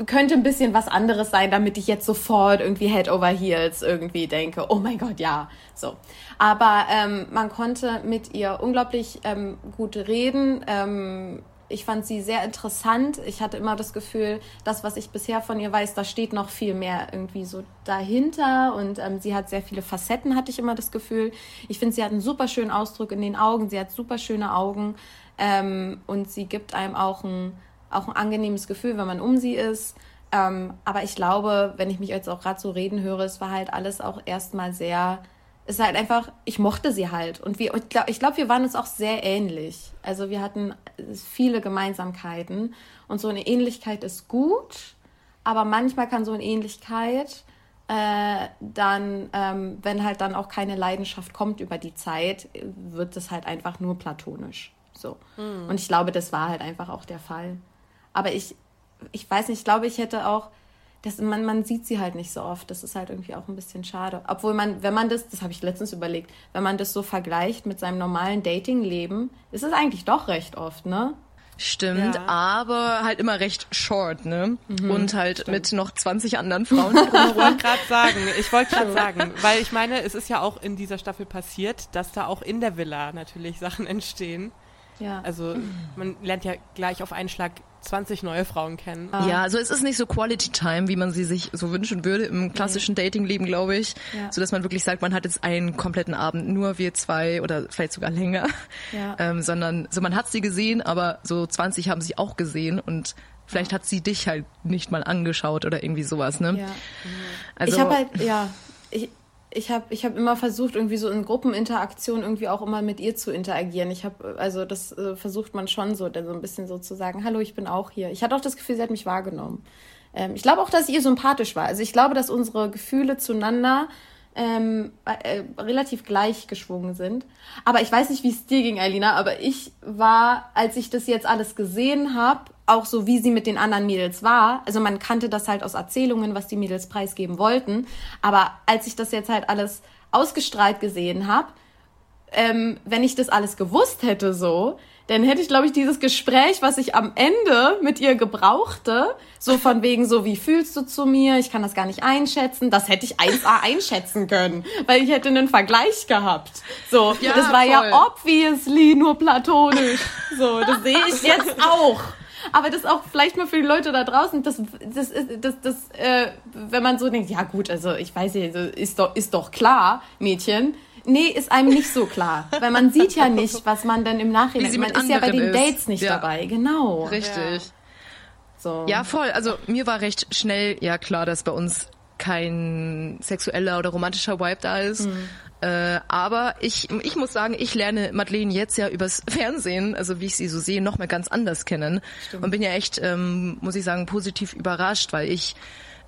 könnte ein bisschen was anderes sein, damit ich jetzt sofort irgendwie Head over Heels irgendwie denke, oh mein Gott, ja, so. Aber ähm, man konnte mit ihr unglaublich ähm, gut reden. Ähm, ich fand sie sehr interessant. Ich hatte immer das Gefühl, das, was ich bisher von ihr weiß, da steht noch viel mehr irgendwie so dahinter. Und ähm, sie hat sehr viele Facetten, hatte ich immer das Gefühl. Ich finde, sie hat einen super schönen Ausdruck in den Augen. Sie hat super schöne Augen. Ähm, und sie gibt einem auch ein, auch ein angenehmes Gefühl, wenn man um sie ist. Ähm, aber ich glaube, wenn ich mich jetzt auch gerade so reden höre, es war halt alles auch erstmal sehr ist halt einfach, ich mochte sie halt. Und wir, ich glaube, glaub, wir waren uns auch sehr ähnlich. Also wir hatten viele Gemeinsamkeiten. Und so eine Ähnlichkeit ist gut, aber manchmal kann so eine Ähnlichkeit äh, dann, ähm, wenn halt dann auch keine Leidenschaft kommt über die Zeit, wird es halt einfach nur platonisch. So. Mhm. Und ich glaube, das war halt einfach auch der Fall. Aber ich, ich weiß nicht, ich glaube, ich hätte auch das, man, man sieht sie halt nicht so oft. Das ist halt irgendwie auch ein bisschen schade. Obwohl man, wenn man das, das habe ich letztens überlegt, wenn man das so vergleicht mit seinem normalen Dating-Leben, ist es eigentlich doch recht oft, ne? Stimmt, ja. aber halt immer recht short, ne? Mhm, und halt stimmt. mit noch 20 anderen Frauen drumherum. Ich wollte gerade sagen, ich wollte gerade sagen, weil ich meine, es ist ja auch in dieser Staffel passiert, dass da auch in der Villa natürlich Sachen entstehen. Ja. Also man lernt ja gleich auf einen Schlag 20 neue Frauen kennen. Ah. Ja, also es ist nicht so Quality Time, wie man sie sich so wünschen würde im klassischen nee. Dating-Leben, glaube ich. Ja. So dass man wirklich sagt, man hat jetzt einen kompletten Abend, nur wir zwei oder vielleicht sogar länger. Ja. Ähm, sondern so man hat sie gesehen, aber so 20 haben sie auch gesehen und vielleicht ja. hat sie dich halt nicht mal angeschaut oder irgendwie sowas, ne? Ja. Also, ich habe halt, ja, ich, ich habe ich hab immer versucht, irgendwie so in Gruppeninteraktion irgendwie auch immer mit ihr zu interagieren. Ich habe, also das äh, versucht man schon so, dann so ein bisschen so zu sagen, hallo, ich bin auch hier. Ich hatte auch das Gefühl, sie hat mich wahrgenommen. Ähm, ich glaube auch, dass ihr sympathisch war. Also ich glaube, dass unsere Gefühle zueinander ähm, äh, relativ gleich geschwungen sind. Aber ich weiß nicht, wie es dir ging, Alina, aber ich war, als ich das jetzt alles gesehen habe, auch so wie sie mit den anderen Mädels war. Also man kannte das halt aus Erzählungen, was die Mädels preisgeben wollten. Aber als ich das jetzt halt alles ausgestrahlt gesehen habe, ähm, wenn ich das alles gewusst hätte so, dann hätte ich, glaube ich, dieses Gespräch, was ich am Ende mit ihr gebrauchte, so von wegen so, wie fühlst du zu mir? Ich kann das gar nicht einschätzen. Das hätte ich 1A einschätzen können, weil ich hätte einen Vergleich gehabt. So, ja, das war voll. ja obviously nur platonisch. So, das sehe ich jetzt auch. Aber das auch vielleicht mal für die Leute da draußen, das, das, das, das, äh, wenn man so denkt, ja gut, also ich weiß nicht, ist doch, ist doch klar, Mädchen, Nee, ist einem nicht so klar. Weil man sieht ja nicht, was man dann im Nachhinein. Man ist ja bei den ist. Dates nicht ja. dabei, genau. Richtig. Ja. So. ja, voll. Also mir war recht schnell ja klar, dass bei uns kein sexueller oder romantischer Vibe da ist. Mhm. Äh, aber ich, ich muss sagen, ich lerne Madeleine jetzt ja übers Fernsehen, also wie ich sie so sehe, noch mal ganz anders kennen. Stimmt. Und bin ja echt, ähm, muss ich sagen, positiv überrascht, weil ich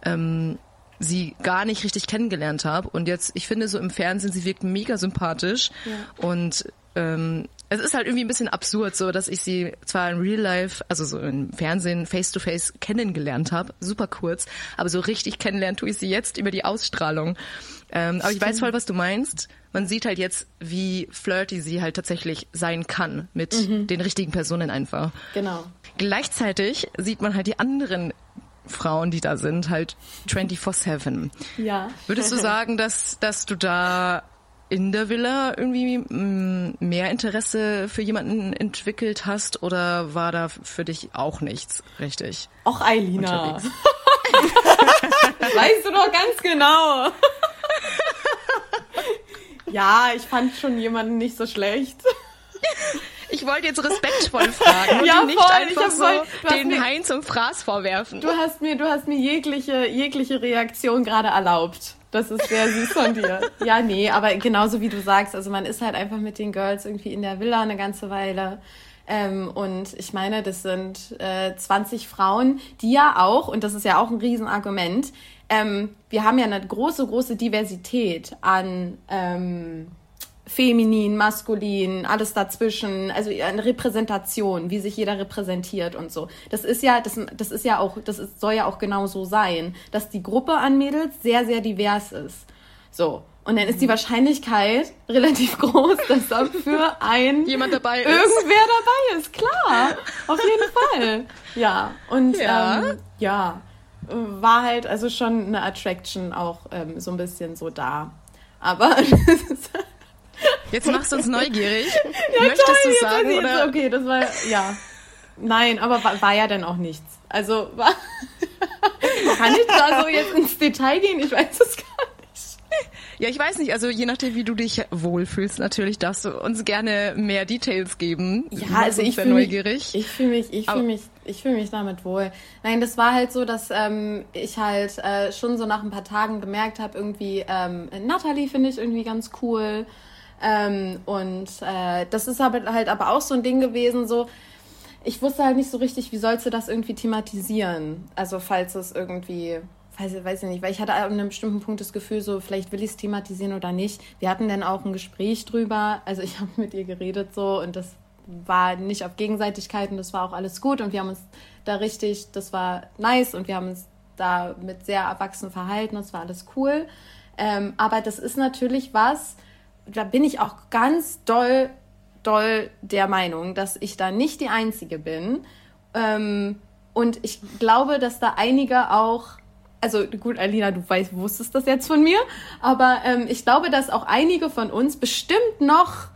ähm, sie gar nicht richtig kennengelernt habe. Und jetzt, ich finde so im Fernsehen, sie wirkt mega sympathisch. Ja. Und ähm, es ist halt irgendwie ein bisschen absurd, so dass ich sie zwar in Real Life, also so im Fernsehen face to face kennengelernt habe, super kurz, aber so richtig kennenlernen tue ich sie jetzt über die Ausstrahlung. Ähm, aber ich weiß voll, was du meinst. Man sieht halt jetzt, wie flirty sie halt tatsächlich sein kann mit mhm. den richtigen Personen einfach. Genau. Gleichzeitig sieht man halt die anderen Frauen, die da sind, halt 24-7. Ja. Würdest du sagen, dass, dass du da in der Villa irgendwie mm, mehr Interesse für jemanden entwickelt hast oder war da für dich auch nichts richtig? Och, Eilina. weißt du doch ganz genau. Ja, ich fand schon jemanden nicht so schlecht. Ich wollte jetzt respektvoll fragen und ja, nicht voll, einfach so voll, den mir, Hein zum Fraß vorwerfen. Du hast mir, du hast mir jegliche, jegliche Reaktion gerade erlaubt. Das ist sehr süß von dir. Ja, nee, aber genauso wie du sagst, also man ist halt einfach mit den Girls irgendwie in der Villa eine ganze Weile. Ähm, und ich meine, das sind äh, 20 Frauen, die ja auch, und das ist ja auch ein Riesenargument, ähm, wir haben ja eine große, große Diversität an ähm, feminin, maskulin, alles dazwischen, also eine Repräsentation, wie sich jeder repräsentiert und so. Das ist ja, das, das ist ja auch, das ist, soll ja auch genau so sein, dass die Gruppe an Mädels sehr, sehr divers ist. So. Und dann ist die Wahrscheinlichkeit relativ groß, dass da für ein jemand dabei ist. Irgendwer dabei ist, klar. Auf jeden Fall. Ja. Und ja. Ähm, ja, war halt also schon eine Attraction auch ähm, so ein bisschen so da. Aber Jetzt machst du uns neugierig. Ja, Möchtest du sagen? Jetzt, oder? Okay, das war ja. Nein, aber war, war ja dann auch nichts. Also war, kann ich da so jetzt ins Detail gehen? Ich weiß es gar nicht. Ja, ich weiß nicht. Also je nachdem, wie du dich wohlfühlst, natürlich darfst du uns gerne mehr Details geben. Ja, also ich fühle neugierig. Mich, ich fühle mich, ich fühle mich, ich fühle mich damit wohl. Nein, das war halt so, dass ähm, ich halt äh, schon so nach ein paar Tagen gemerkt habe, irgendwie ähm, Natalie finde ich irgendwie ganz cool. Ähm, und äh, das ist aber halt aber auch so ein Ding gewesen, so ich wusste halt nicht so richtig, wie sollst du das irgendwie thematisieren? Also falls es irgendwie, weiß, weiß ich nicht, weil ich hatte an einem bestimmten Punkt das Gefühl, so vielleicht will ich es thematisieren oder nicht. Wir hatten dann auch ein Gespräch drüber, also ich habe mit ihr geredet so und das war nicht auf Gegenseitigkeit und das war auch alles gut und wir haben uns da richtig, das war nice und wir haben uns da mit sehr erwachsen verhalten, das war alles cool. Ähm, aber das ist natürlich was, da bin ich auch ganz doll, doll der Meinung, dass ich da nicht die Einzige bin. Ähm, und ich glaube, dass da einige auch, also gut, Alina, du weißt, wusstest das jetzt von mir, aber ähm, ich glaube, dass auch einige von uns bestimmt noch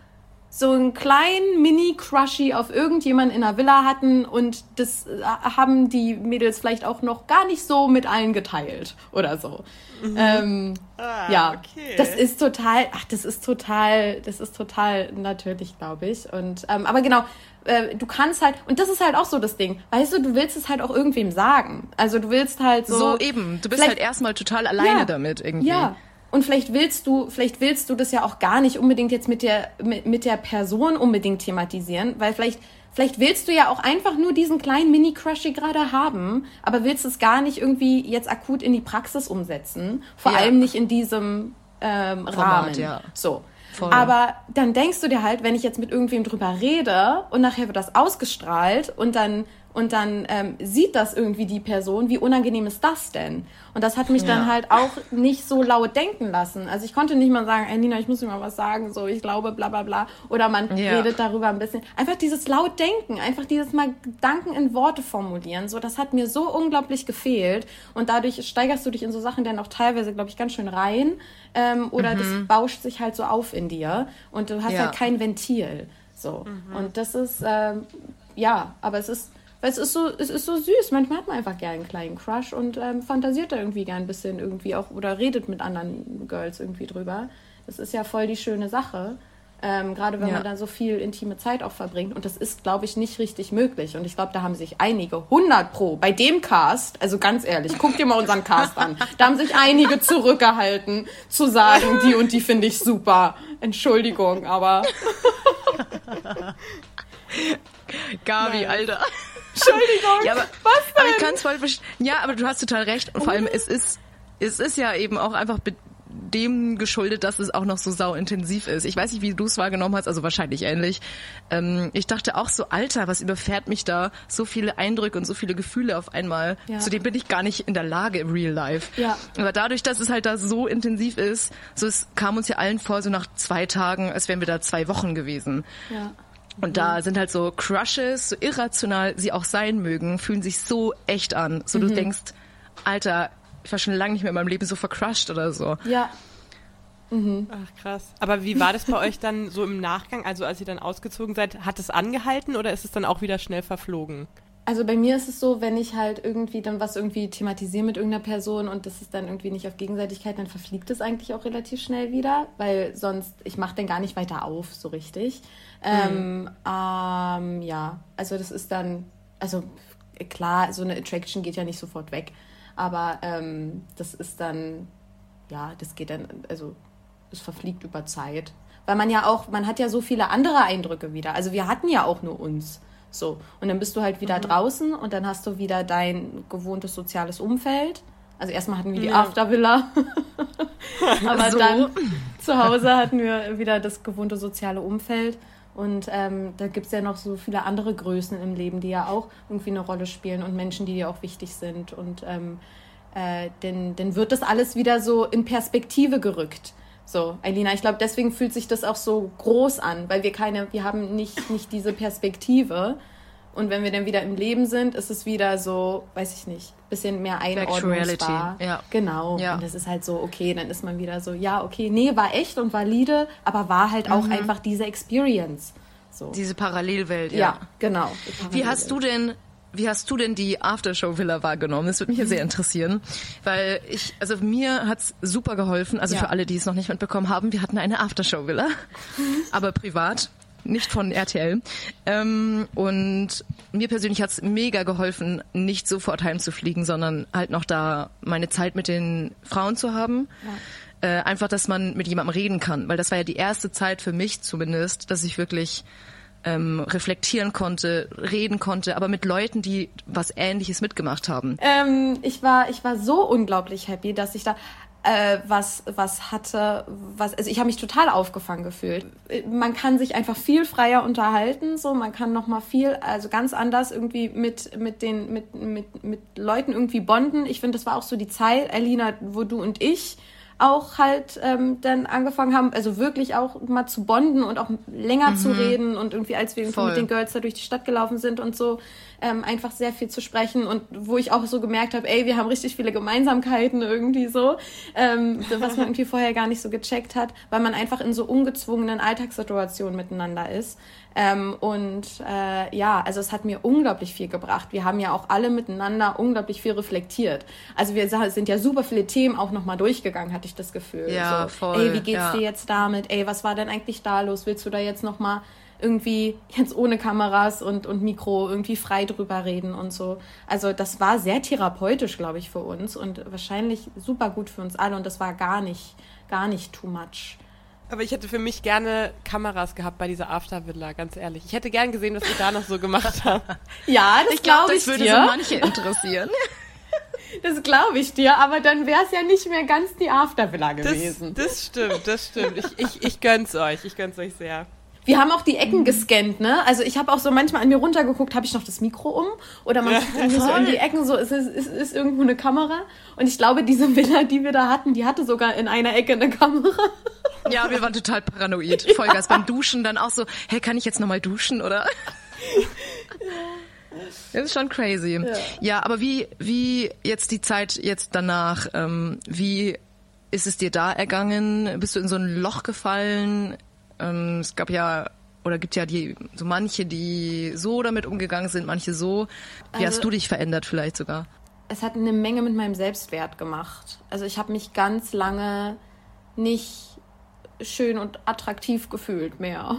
so einen kleinen Mini-Crushy auf irgendjemanden in der Villa hatten und das äh, haben die Mädels vielleicht auch noch gar nicht so mit allen geteilt oder so. Mhm. Ähm, ah, ja, okay. das ist total, ach, das ist total, das ist total natürlich, glaube ich. Und ähm, aber genau, äh, du kannst halt, und das ist halt auch so das Ding, weißt du, du willst es halt auch irgendwem sagen. Also du willst halt so. So eben, du bist halt erstmal total alleine ja, damit irgendwie. Ja. Und vielleicht willst du, vielleicht willst du das ja auch gar nicht unbedingt jetzt mit der, mit, mit der Person unbedingt thematisieren, weil vielleicht, vielleicht willst du ja auch einfach nur diesen kleinen Mini-Crushy gerade haben, aber willst es gar nicht irgendwie jetzt akut in die Praxis umsetzen. Vor ja. allem nicht in diesem ähm, Format, Rahmen. Ja. So. Voll. Aber dann denkst du dir halt, wenn ich jetzt mit irgendwem drüber rede und nachher wird das ausgestrahlt und dann und dann ähm, sieht das irgendwie die Person, wie unangenehm ist das denn? Und das hat mich ja. dann halt auch nicht so laut denken lassen. Also ich konnte nicht mal sagen, ey Nina, ich muss dir mal was sagen, so ich glaube, bla bla bla. Oder man ja. redet darüber ein bisschen. Einfach dieses laut denken, einfach dieses mal Gedanken in Worte formulieren, so das hat mir so unglaublich gefehlt. Und dadurch steigerst du dich in so Sachen dann auch teilweise, glaube ich, ganz schön rein. Ähm, oder mhm. das bauscht sich halt so auf in dir. Und du hast ja. halt kein Ventil. So. Mhm. Und das ist, ähm, ja, aber es ist weil es ist so, es ist so süß. Manchmal hat man einfach gerne einen kleinen Crush und ähm, fantasiert da irgendwie gern ein bisschen irgendwie auch oder redet mit anderen Girls irgendwie drüber. Das ist ja voll die schöne Sache. Ähm, gerade wenn ja. man da so viel intime Zeit auch verbringt. Und das ist, glaube ich, nicht richtig möglich. Und ich glaube, da haben sich einige, 100 pro, bei dem Cast, also ganz ehrlich, guck dir mal unseren Cast an, da haben sich einige zurückgehalten, zu sagen, die und die finde ich super. Entschuldigung, aber. Gabi, Alter. Entschuldigung. Ja, aber, was denn? aber ich kann es voll. Ja, aber du hast total recht. Und vor allem, es ist, es ist ja eben auch einfach dem geschuldet, dass es auch noch so sauintensiv ist. Ich weiß nicht, wie du es wahrgenommen hast, also wahrscheinlich ähnlich. Ähm, ich dachte auch so, Alter, was überfährt mich da? So viele Eindrücke und so viele Gefühle auf einmal. Ja. Zu dem bin ich gar nicht in der Lage im Real Life. Ja. Aber dadurch, dass es halt da so intensiv ist, so es kam uns ja allen vor, so nach zwei Tagen, als wären wir da zwei Wochen gewesen. Ja. Und da sind halt so Crushes, so irrational sie auch sein mögen, fühlen sich so echt an. So du denkst, Alter, ich war schon lange nicht mehr in meinem Leben so vercrushed oder so. Ja, Ach krass. Aber wie war das bei euch dann so im Nachgang? Also als ihr dann ausgezogen seid, hat es angehalten oder ist es dann auch wieder schnell verflogen? Also bei mir ist es so, wenn ich halt irgendwie dann was irgendwie thematisiere mit irgendeiner Person und das ist dann irgendwie nicht auf Gegenseitigkeit, dann verfliegt es eigentlich auch relativ schnell wieder, weil sonst, ich mache den gar nicht weiter auf, so richtig. Ähm, ähm, ja, also das ist dann, also klar, so eine Attraction geht ja nicht sofort weg, aber ähm, das ist dann, ja, das geht dann, also es verfliegt über Zeit. Weil man ja auch, man hat ja so viele andere Eindrücke wieder. Also wir hatten ja auch nur uns. So. Und dann bist du halt wieder draußen und dann hast du wieder dein gewohntes soziales Umfeld. Also erstmal hatten wir die Ja. Aftervilla. Aber So. dann zu Hause hatten wir wieder das gewohnte soziale Umfeld. Und ähm, da gibt es ja noch so viele andere Größen im Leben, die ja auch irgendwie eine Rolle spielen und Menschen, die dir auch wichtig sind. Und ähm, äh, dann, dann wird das alles wieder so in Perspektive gerückt. So, Eilina, ich glaube, deswegen fühlt sich das auch so groß an, weil wir keine, wir haben nicht, nicht diese Perspektive. Und wenn wir dann wieder im Leben sind, ist es wieder so, weiß ich nicht, bisschen mehr einordnungsbar. ja. Genau. Ja. Und das ist halt so, okay, dann ist man wieder so, ja, okay, nee, war echt und valide, aber war halt auch einfach diese Experience. So. Diese Parallelwelt, ja. ja. genau. Wie hast du denn, wie hast du denn die Aftershow-Villa wahrgenommen? Das würde mich ja sehr interessieren, weil ich, also mir hat's super geholfen. Also Ja. für alle, die es noch nicht mitbekommen haben, wir hatten eine Aftershow-Villa, aber privat. Nicht von RTL. Ähm, und mir persönlich hat's mega geholfen, nicht sofort heimzufliegen, sondern halt noch da meine Zeit mit den Frauen zu haben. Äh, einfach, dass man mit jemandem reden kann. Weil das war ja die erste Zeit für mich zumindest, dass ich wirklich ähm, reflektieren konnte, reden konnte, aber mit Leuten, die was Ähnliches mitgemacht haben. Ähm, ich war, ich war so unglaublich happy, dass ich da äh, was, was hatte, was, also ich habe mich total aufgefangen gefühlt. Man kann sich einfach viel freier unterhalten, so man kann noch mal viel, also ganz anders irgendwie mit mit den mit mit mit Leuten irgendwie bonden. Ich finde, das war auch so die Zeit, Alina, wo du und ich auch halt ähm, dann angefangen haben, also wirklich auch mal zu bonden und auch länger zu reden und irgendwie, als wir irgendwie mit den Girls da durch die Stadt gelaufen sind und so, ähm, einfach sehr viel zu sprechen und wo ich auch so gemerkt habe, ey, wir haben richtig viele Gemeinsamkeiten irgendwie so, ähm, was man irgendwie vorher gar nicht so gecheckt hat, weil man einfach in so ungezwungenen Alltagssituationen miteinander ist. Ähm, und äh, ja, also es hat mir unglaublich viel gebracht. Wir haben ja auch alle miteinander unglaublich viel reflektiert. Also wir sind ja super viele Themen auch nochmal durchgegangen, hatte ich das Gefühl. Ja, so, voll, Ey, wie geht's ja. dir jetzt damit? Ey, was war denn eigentlich da los? Willst du da jetzt nochmal irgendwie jetzt ohne Kameras und, und Mikro irgendwie frei drüber reden und so. Also das war sehr therapeutisch, glaube ich, für uns und wahrscheinlich super gut für uns alle und das war gar nicht, gar nicht too much. Aber ich hätte für mich gerne Kameras gehabt bei dieser Aftervilla, ganz ehrlich. Ich hätte gern gesehen, was ihr da noch so gemacht habt. Ja, das Ich glaube, glaube das ich würde dir. so manche interessieren. Das glaube ich dir, aber dann wäre es ja nicht mehr ganz die Aftervilla Das, gewesen. das stimmt, das stimmt. Ich, ich, ich gönn's euch, ich gönn's euch sehr. Wir haben auch die Ecken gescannt, ne? Also ich habe auch so manchmal an mir runtergeguckt, habe ich noch das Mikro um? Oder man Ja, so in die Ecken, so ist, ist, ist, irgendwo eine Kamera. Und ich glaube, diese Villa, die wir da hatten, die hatte sogar in einer Ecke eine Kamera. Ja, wir waren total paranoid. Vollgas beim Duschen dann auch so, hey, kann ich jetzt nochmal duschen, oder? Das ist schon crazy. Ja. aber wie, wie jetzt die Zeit jetzt danach, ähm, wie ist es dir da ergangen? Bist du in so ein Loch gefallen? Ähm, es gab ja, oder gibt ja die, so manche, die so damit umgegangen sind, manche so. Wie Also- hast du dich verändert vielleicht sogar? es hat eine Menge mit meinem Selbstwert gemacht. Also ich habe mich ganz lange nicht schön und attraktiv gefühlt mehr.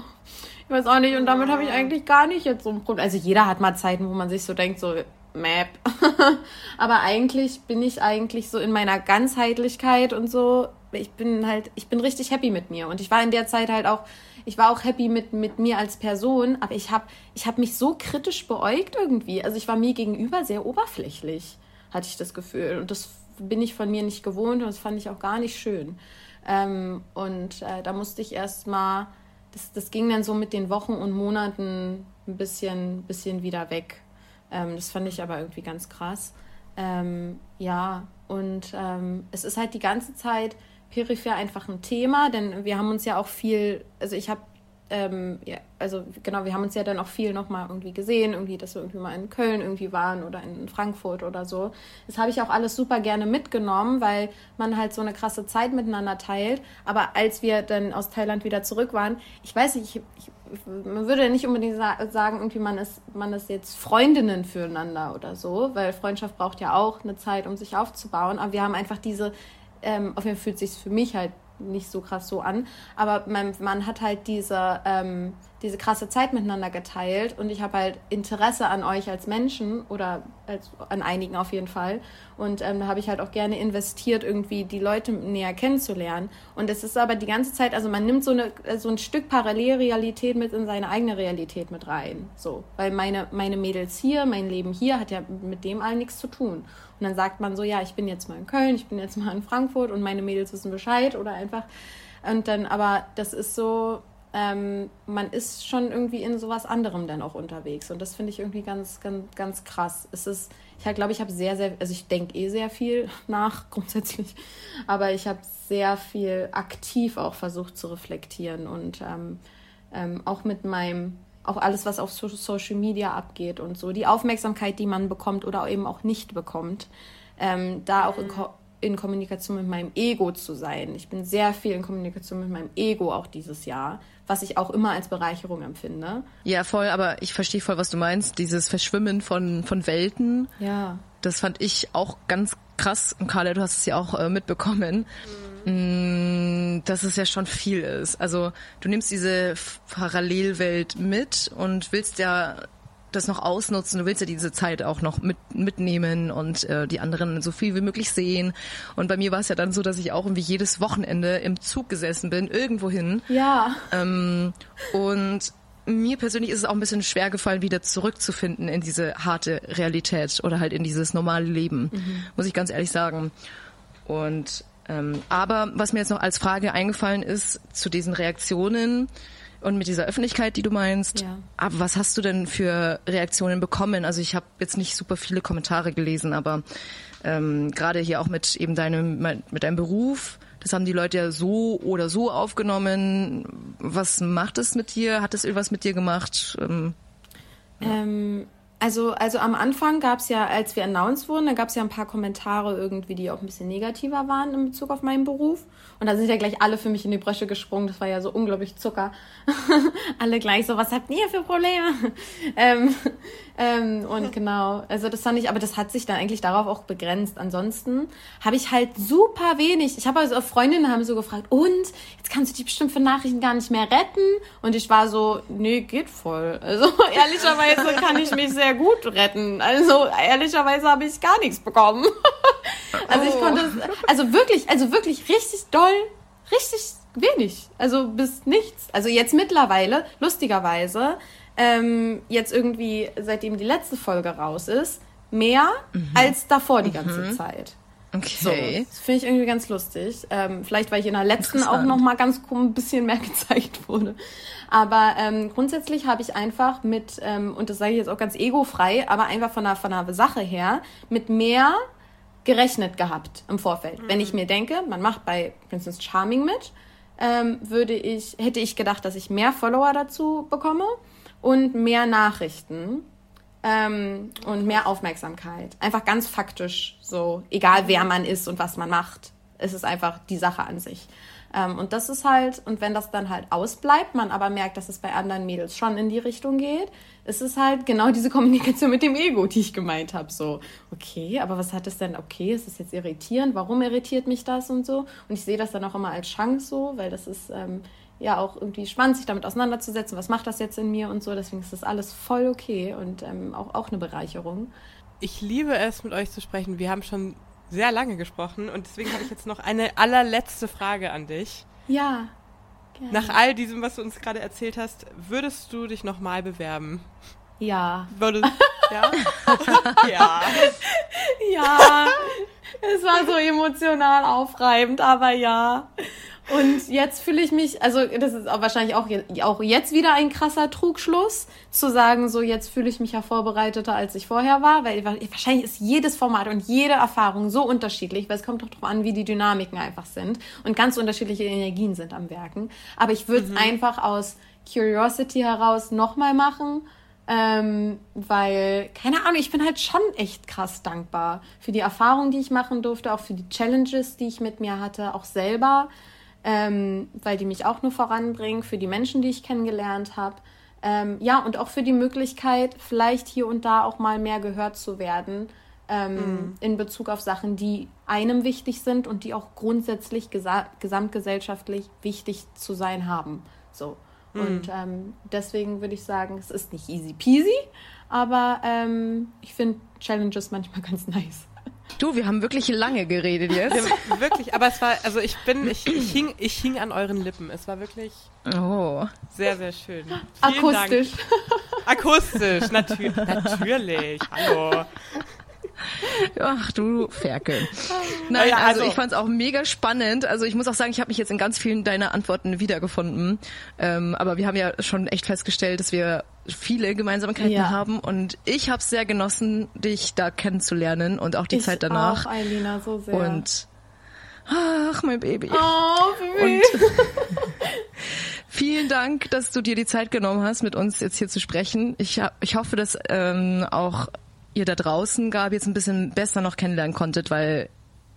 Ich weiß auch nicht, und damit habe ich eigentlich gar nicht jetzt so ein Problem. Also jeder hat mal Zeiten, wo man sich so denkt, so Map. Aber eigentlich bin ich eigentlich so in meiner Ganzheitlichkeit und so. Ich bin halt, ich bin richtig happy mit mir. Und ich war in der Zeit halt auch ich war auch happy mit, mit mir als Person, aber ich habe ich hab mich so kritisch beäugt irgendwie. Also ich war mir gegenüber sehr oberflächlich, hatte ich das Gefühl. Und das bin ich von mir nicht gewohnt und das fand ich auch gar nicht schön. Ähm, und äh, da musste ich erst mal, das, das ging dann so mit den Wochen und Monaten ein bisschen, bisschen wieder weg. Ähm, das fand ich aber irgendwie ganz krass. Ähm, ja, und ähm, es ist halt die ganze Zeit peripher einfach ein Thema, denn wir haben uns ja auch viel, also ich habe ähm, ja, also genau, wir haben uns ja dann auch viel nochmal irgendwie gesehen, irgendwie, dass wir irgendwie mal in Köln irgendwie waren oder in Frankfurt oder so. Das habe ich auch alles super gerne mitgenommen, weil man halt so eine krasse Zeit miteinander teilt. Aber als wir dann aus Thailand wieder zurück waren, ich weiß nicht, ich, ich, man würde nicht unbedingt sagen, irgendwie man ist, man ist jetzt Freundinnen füreinander oder so, weil Freundschaft braucht ja auch eine Zeit, um sich aufzubauen. Aber wir haben einfach diese, ähm, auf jeden Fall fühlt sich für mich halt nicht so krass so an. Aber man, man hat halt diese, ähm, diese krasse Zeit miteinander geteilt und ich habe halt Interesse an euch als Menschen oder als, an einigen auf jeden Fall. Und ähm, da habe ich halt auch gerne investiert, irgendwie die Leute näher kennenzulernen. Und es ist aber die ganze Zeit, also man nimmt so, eine, so ein Stück Parallelrealität mit in seine eigene Realität mit rein. So, weil meine, meine Mädels hier, mein Leben hier hat ja mit dem allen nichts zu tun. Und dann sagt man so, ja, ich bin jetzt mal in Köln, ich bin jetzt mal in Frankfurt und meine Mädels wissen Bescheid oder einfach. Und dann, aber das ist so, ähm, man ist schon irgendwie in sowas anderem dann auch unterwegs. Und das finde ich irgendwie ganz, ganz, ganz krass. Es ist, ich glaube, ich habe sehr, sehr, also ich denke eh sehr viel nach grundsätzlich, aber ich habe sehr viel aktiv auch versucht zu reflektieren und ähm, ähm, auch mit meinem auch alles, was auf Social Media abgeht und so, die Aufmerksamkeit, die man bekommt oder eben auch nicht bekommt, ähm, da auch in, Ko in Kommunikation mit meinem Ego zu sein. Ich bin sehr viel in Kommunikation mit meinem Ego auch dieses Jahr, was ich auch immer als Bereicherung empfinde. Ja, voll, aber ich verstehe voll, was du meinst. Dieses Verschwimmen von, von Welten. Ja. Das fand ich auch ganz krass. Und Carla, du hast es ja auch äh, mitbekommen. Mhm. Dass es ja schon viel ist. Also du nimmst diese Parallelwelt mit und willst ja das noch ausnutzen, du willst ja diese Zeit auch noch mit, mitnehmen und äh, die anderen so viel wie möglich sehen. Und bei mir war es ja dann so, dass ich auch irgendwie jedes Wochenende im Zug gesessen bin, irgendwohin. Ja. Ähm, und mir persönlich ist es auch ein bisschen schwer gefallen, wieder zurückzufinden in diese harte Realität oder halt in dieses normale Leben, mhm. muss ich ganz ehrlich sagen. Und aber was mir jetzt noch als Frage eingefallen ist zu diesen Reaktionen und mit dieser Öffentlichkeit, die du meinst, ja. aber was hast du denn für Reaktionen bekommen? Also ich habe jetzt nicht super viele Kommentare gelesen, aber ähm, gerade hier auch mit eben deinem mit deinem Beruf, das haben die Leute ja so oder so aufgenommen. Was macht es mit dir? Hat es irgendwas mit dir gemacht? Ähm, ähm, also, also am Anfang gab es ja, als wir announced wurden, da gab es ja ein paar Kommentare irgendwie, die auch ein bisschen negativer waren in Bezug auf meinen Beruf. Und da sind ja gleich alle für mich in die Bresche gesprungen. Das war ja so unglaublich Zucker. alle gleich so, was habt ihr für Probleme? ähm, ähm, und genau, also das fand ich, aber das hat sich dann eigentlich darauf auch begrenzt. Ansonsten habe ich halt super wenig. Ich habe also Freundinnen haben so gefragt, und jetzt kannst du die bestimmt für Nachrichten gar nicht mehr retten. Und ich war so, nee, geht voll. Also ehrlicherweise kann ich mich sehr gut retten. Also ehrlicherweise habe ich gar nichts bekommen. also ich konnte, also wirklich, also wirklich richtig doll, richtig wenig. Also bis nichts. Also jetzt mittlerweile, lustigerweise, ähm, jetzt irgendwie, seitdem die letzte Folge raus ist, mehr mhm. als davor die ganze mhm. Zeit. Okay. So, das finde ich irgendwie ganz lustig. Ähm, vielleicht, weil ich in der letzten auch noch mal ganz ein bisschen mehr gezeigt wurde. Aber ähm, grundsätzlich habe ich einfach mit, ähm, und das sage ich jetzt auch ganz egofrei, aber einfach von der, von der Sache her, mit mehr gerechnet gehabt im Vorfeld. Mhm. Wenn ich mir denke, man macht bei Princess Charming mit, ähm, würde ich, hätte ich gedacht, dass ich mehr Follower dazu bekomme und mehr Nachrichten ähm, und mehr Aufmerksamkeit. Einfach ganz faktisch so, egal wer man ist und was man macht. Es ist einfach die Sache an sich. Ähm, und das ist halt, und wenn das dann halt ausbleibt, man aber merkt, dass es bei anderen Mädels schon in die Richtung geht, ist es halt genau diese Kommunikation mit dem Ego, die ich gemeint habe. So, okay, aber was hat es denn? Okay, ist das jetzt irritierend? Warum irritiert mich das und so? Und ich sehe das dann auch immer als Chance so, weil das ist ähm, ja auch irgendwie spannend, sich damit auseinanderzusetzen. Was macht das jetzt in mir und so? Deswegen ist das alles voll okay und ähm, auch, auch eine Bereicherung. Ich liebe es, mit euch zu sprechen. Wir haben schon sehr lange gesprochen und deswegen habe ich jetzt noch eine allerletzte Frage an dich. Ja. Gerne. Nach all diesem, was du uns gerade erzählt hast, würdest du dich nochmal bewerben? Ja. Würdest, ja? ja. Ja, es war so emotional aufreibend, aber ja. Und jetzt fühle ich mich, also das ist wahrscheinlich auch, auch jetzt wieder ein krasser Trugschluss, zu sagen, so jetzt fühle ich mich ja vorbereiteter, als ich vorher war, weil wa- wahrscheinlich ist jedes Format und jede Erfahrung so unterschiedlich, weil es kommt doch darauf an, wie die Dynamiken einfach sind. Und ganz unterschiedliche Energien sind am Werken. Aber ich würde es einfach aus Curiosity heraus nochmal machen, ähm, weil, keine Ahnung, ich bin halt schon echt krass dankbar für die Erfahrung, die ich machen durfte, auch für die Challenges, die ich mit mir hatte, auch selber, ähm, weil die mich auch nur voranbringen, für die Menschen, die ich kennengelernt habe. Ähm, ja, und auch für die Möglichkeit, vielleicht hier und da auch mal mehr gehört zu werden ähm, in Bezug auf Sachen, die einem wichtig sind und die auch grundsätzlich gesa gesamtgesellschaftlich wichtig zu sein haben. So. Und ähm, deswegen würde ich sagen, es ist nicht easy peasy, aber ähm, ich finde Challenges manchmal ganz nice. Du, wir haben wirklich lange geredet jetzt. Ja, wirklich, aber es war, also ich bin, ich, ich, hing, ich hing an euren Lippen. Es war wirklich Oh. sehr, sehr schön. Vielen Akustisch. Dank. Akustisch, natür natürlich. Hallo. Ach du Ferkel. Nein, Ja, also, also- ich fand es auch mega spannend. Also ich muss auch sagen, ich habe mich jetzt in ganz vielen deiner Antworten wiedergefunden. Ähm, aber wir haben ja schon echt festgestellt, dass wir viele Gemeinsamkeiten Ja. haben. Und ich habe es sehr genossen, dich da kennenzulernen und auch die ich Zeit danach. Auch, Eilina, so sehr. Und ach, mein Baby. oh, Baby. Und vielen Dank, dass du dir die Zeit genommen hast, mit uns jetzt hier zu sprechen. Ich, ich hoffe, dass ähm, auch ihr da draußen, Gabi, jetzt ein bisschen besser noch kennenlernen konntet, weil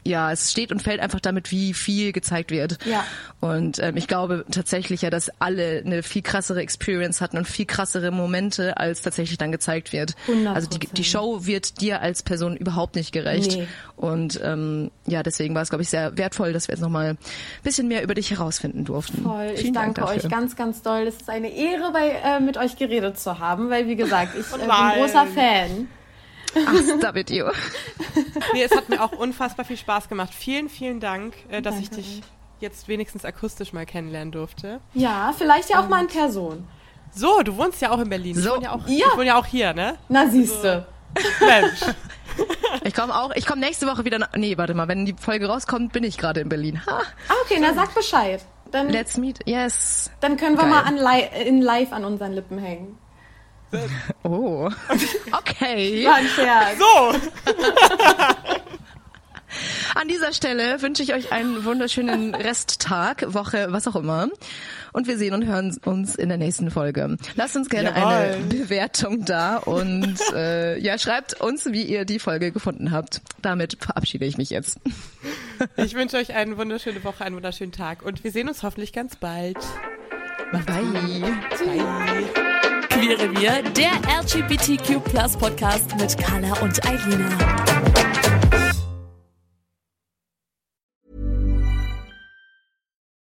ja, es steht und fällt einfach damit, wie viel gezeigt wird. Ja. Und ähm, ich glaube tatsächlich ja, dass alle eine viel krassere Experience hatten und viel krassere Momente, als tatsächlich dann gezeigt wird. 100%. Also die, die Show wird dir als Person überhaupt nicht gerecht. Nee. Und ähm, ja, deswegen war es, glaube ich, sehr wertvoll, dass wir jetzt nochmal ein bisschen mehr über dich herausfinden durften. Toll, ich Vielen Dank danke dafür. euch ganz, ganz doll. Es ist eine Ehre, bei, äh, mit euch geredet zu haben, weil, wie gesagt, ich äh, bin großer Fan. Ach, you. Nee, es hat mir auch unfassbar viel Spaß gemacht. Vielen, vielen Dank, äh, dass ich Danke dich jetzt wenigstens akustisch mal kennenlernen durfte. Ja, vielleicht ja auch mal in Person. So, du wohnst ja auch in Berlin. Ich So. wohne ja auch, Ja. Ich wohne ja auch hier, ne? Na, siehste. Mensch. Ich komme auch, ich komme nächste Woche wieder nach, nee, warte mal, wenn die Folge rauskommt, bin ich gerade in Berlin. Ha, Ah, okay, na sag Bescheid. Dann, let's meet, yes. dann können wir Geil. mal an li in live an unseren Lippen hängen. Oh, okay. War ein Scherz. So, An dieser Stelle wünsche ich euch einen wunderschönen Resttag, Woche, was auch immer. Und wir sehen und hören uns in der nächsten Folge. Lasst uns gerne eine Jawohl. Bewertung da und äh, ja, schreibt uns, wie ihr die Folge gefunden habt. Damit verabschiede ich mich jetzt. ich wünsche euch eine wunderschöne Woche, einen wunderschönen Tag und wir sehen uns hoffentlich ganz bald. Bye. Bye. Queerrevier, der LGBTQ Podcast mit Carla und Eilina.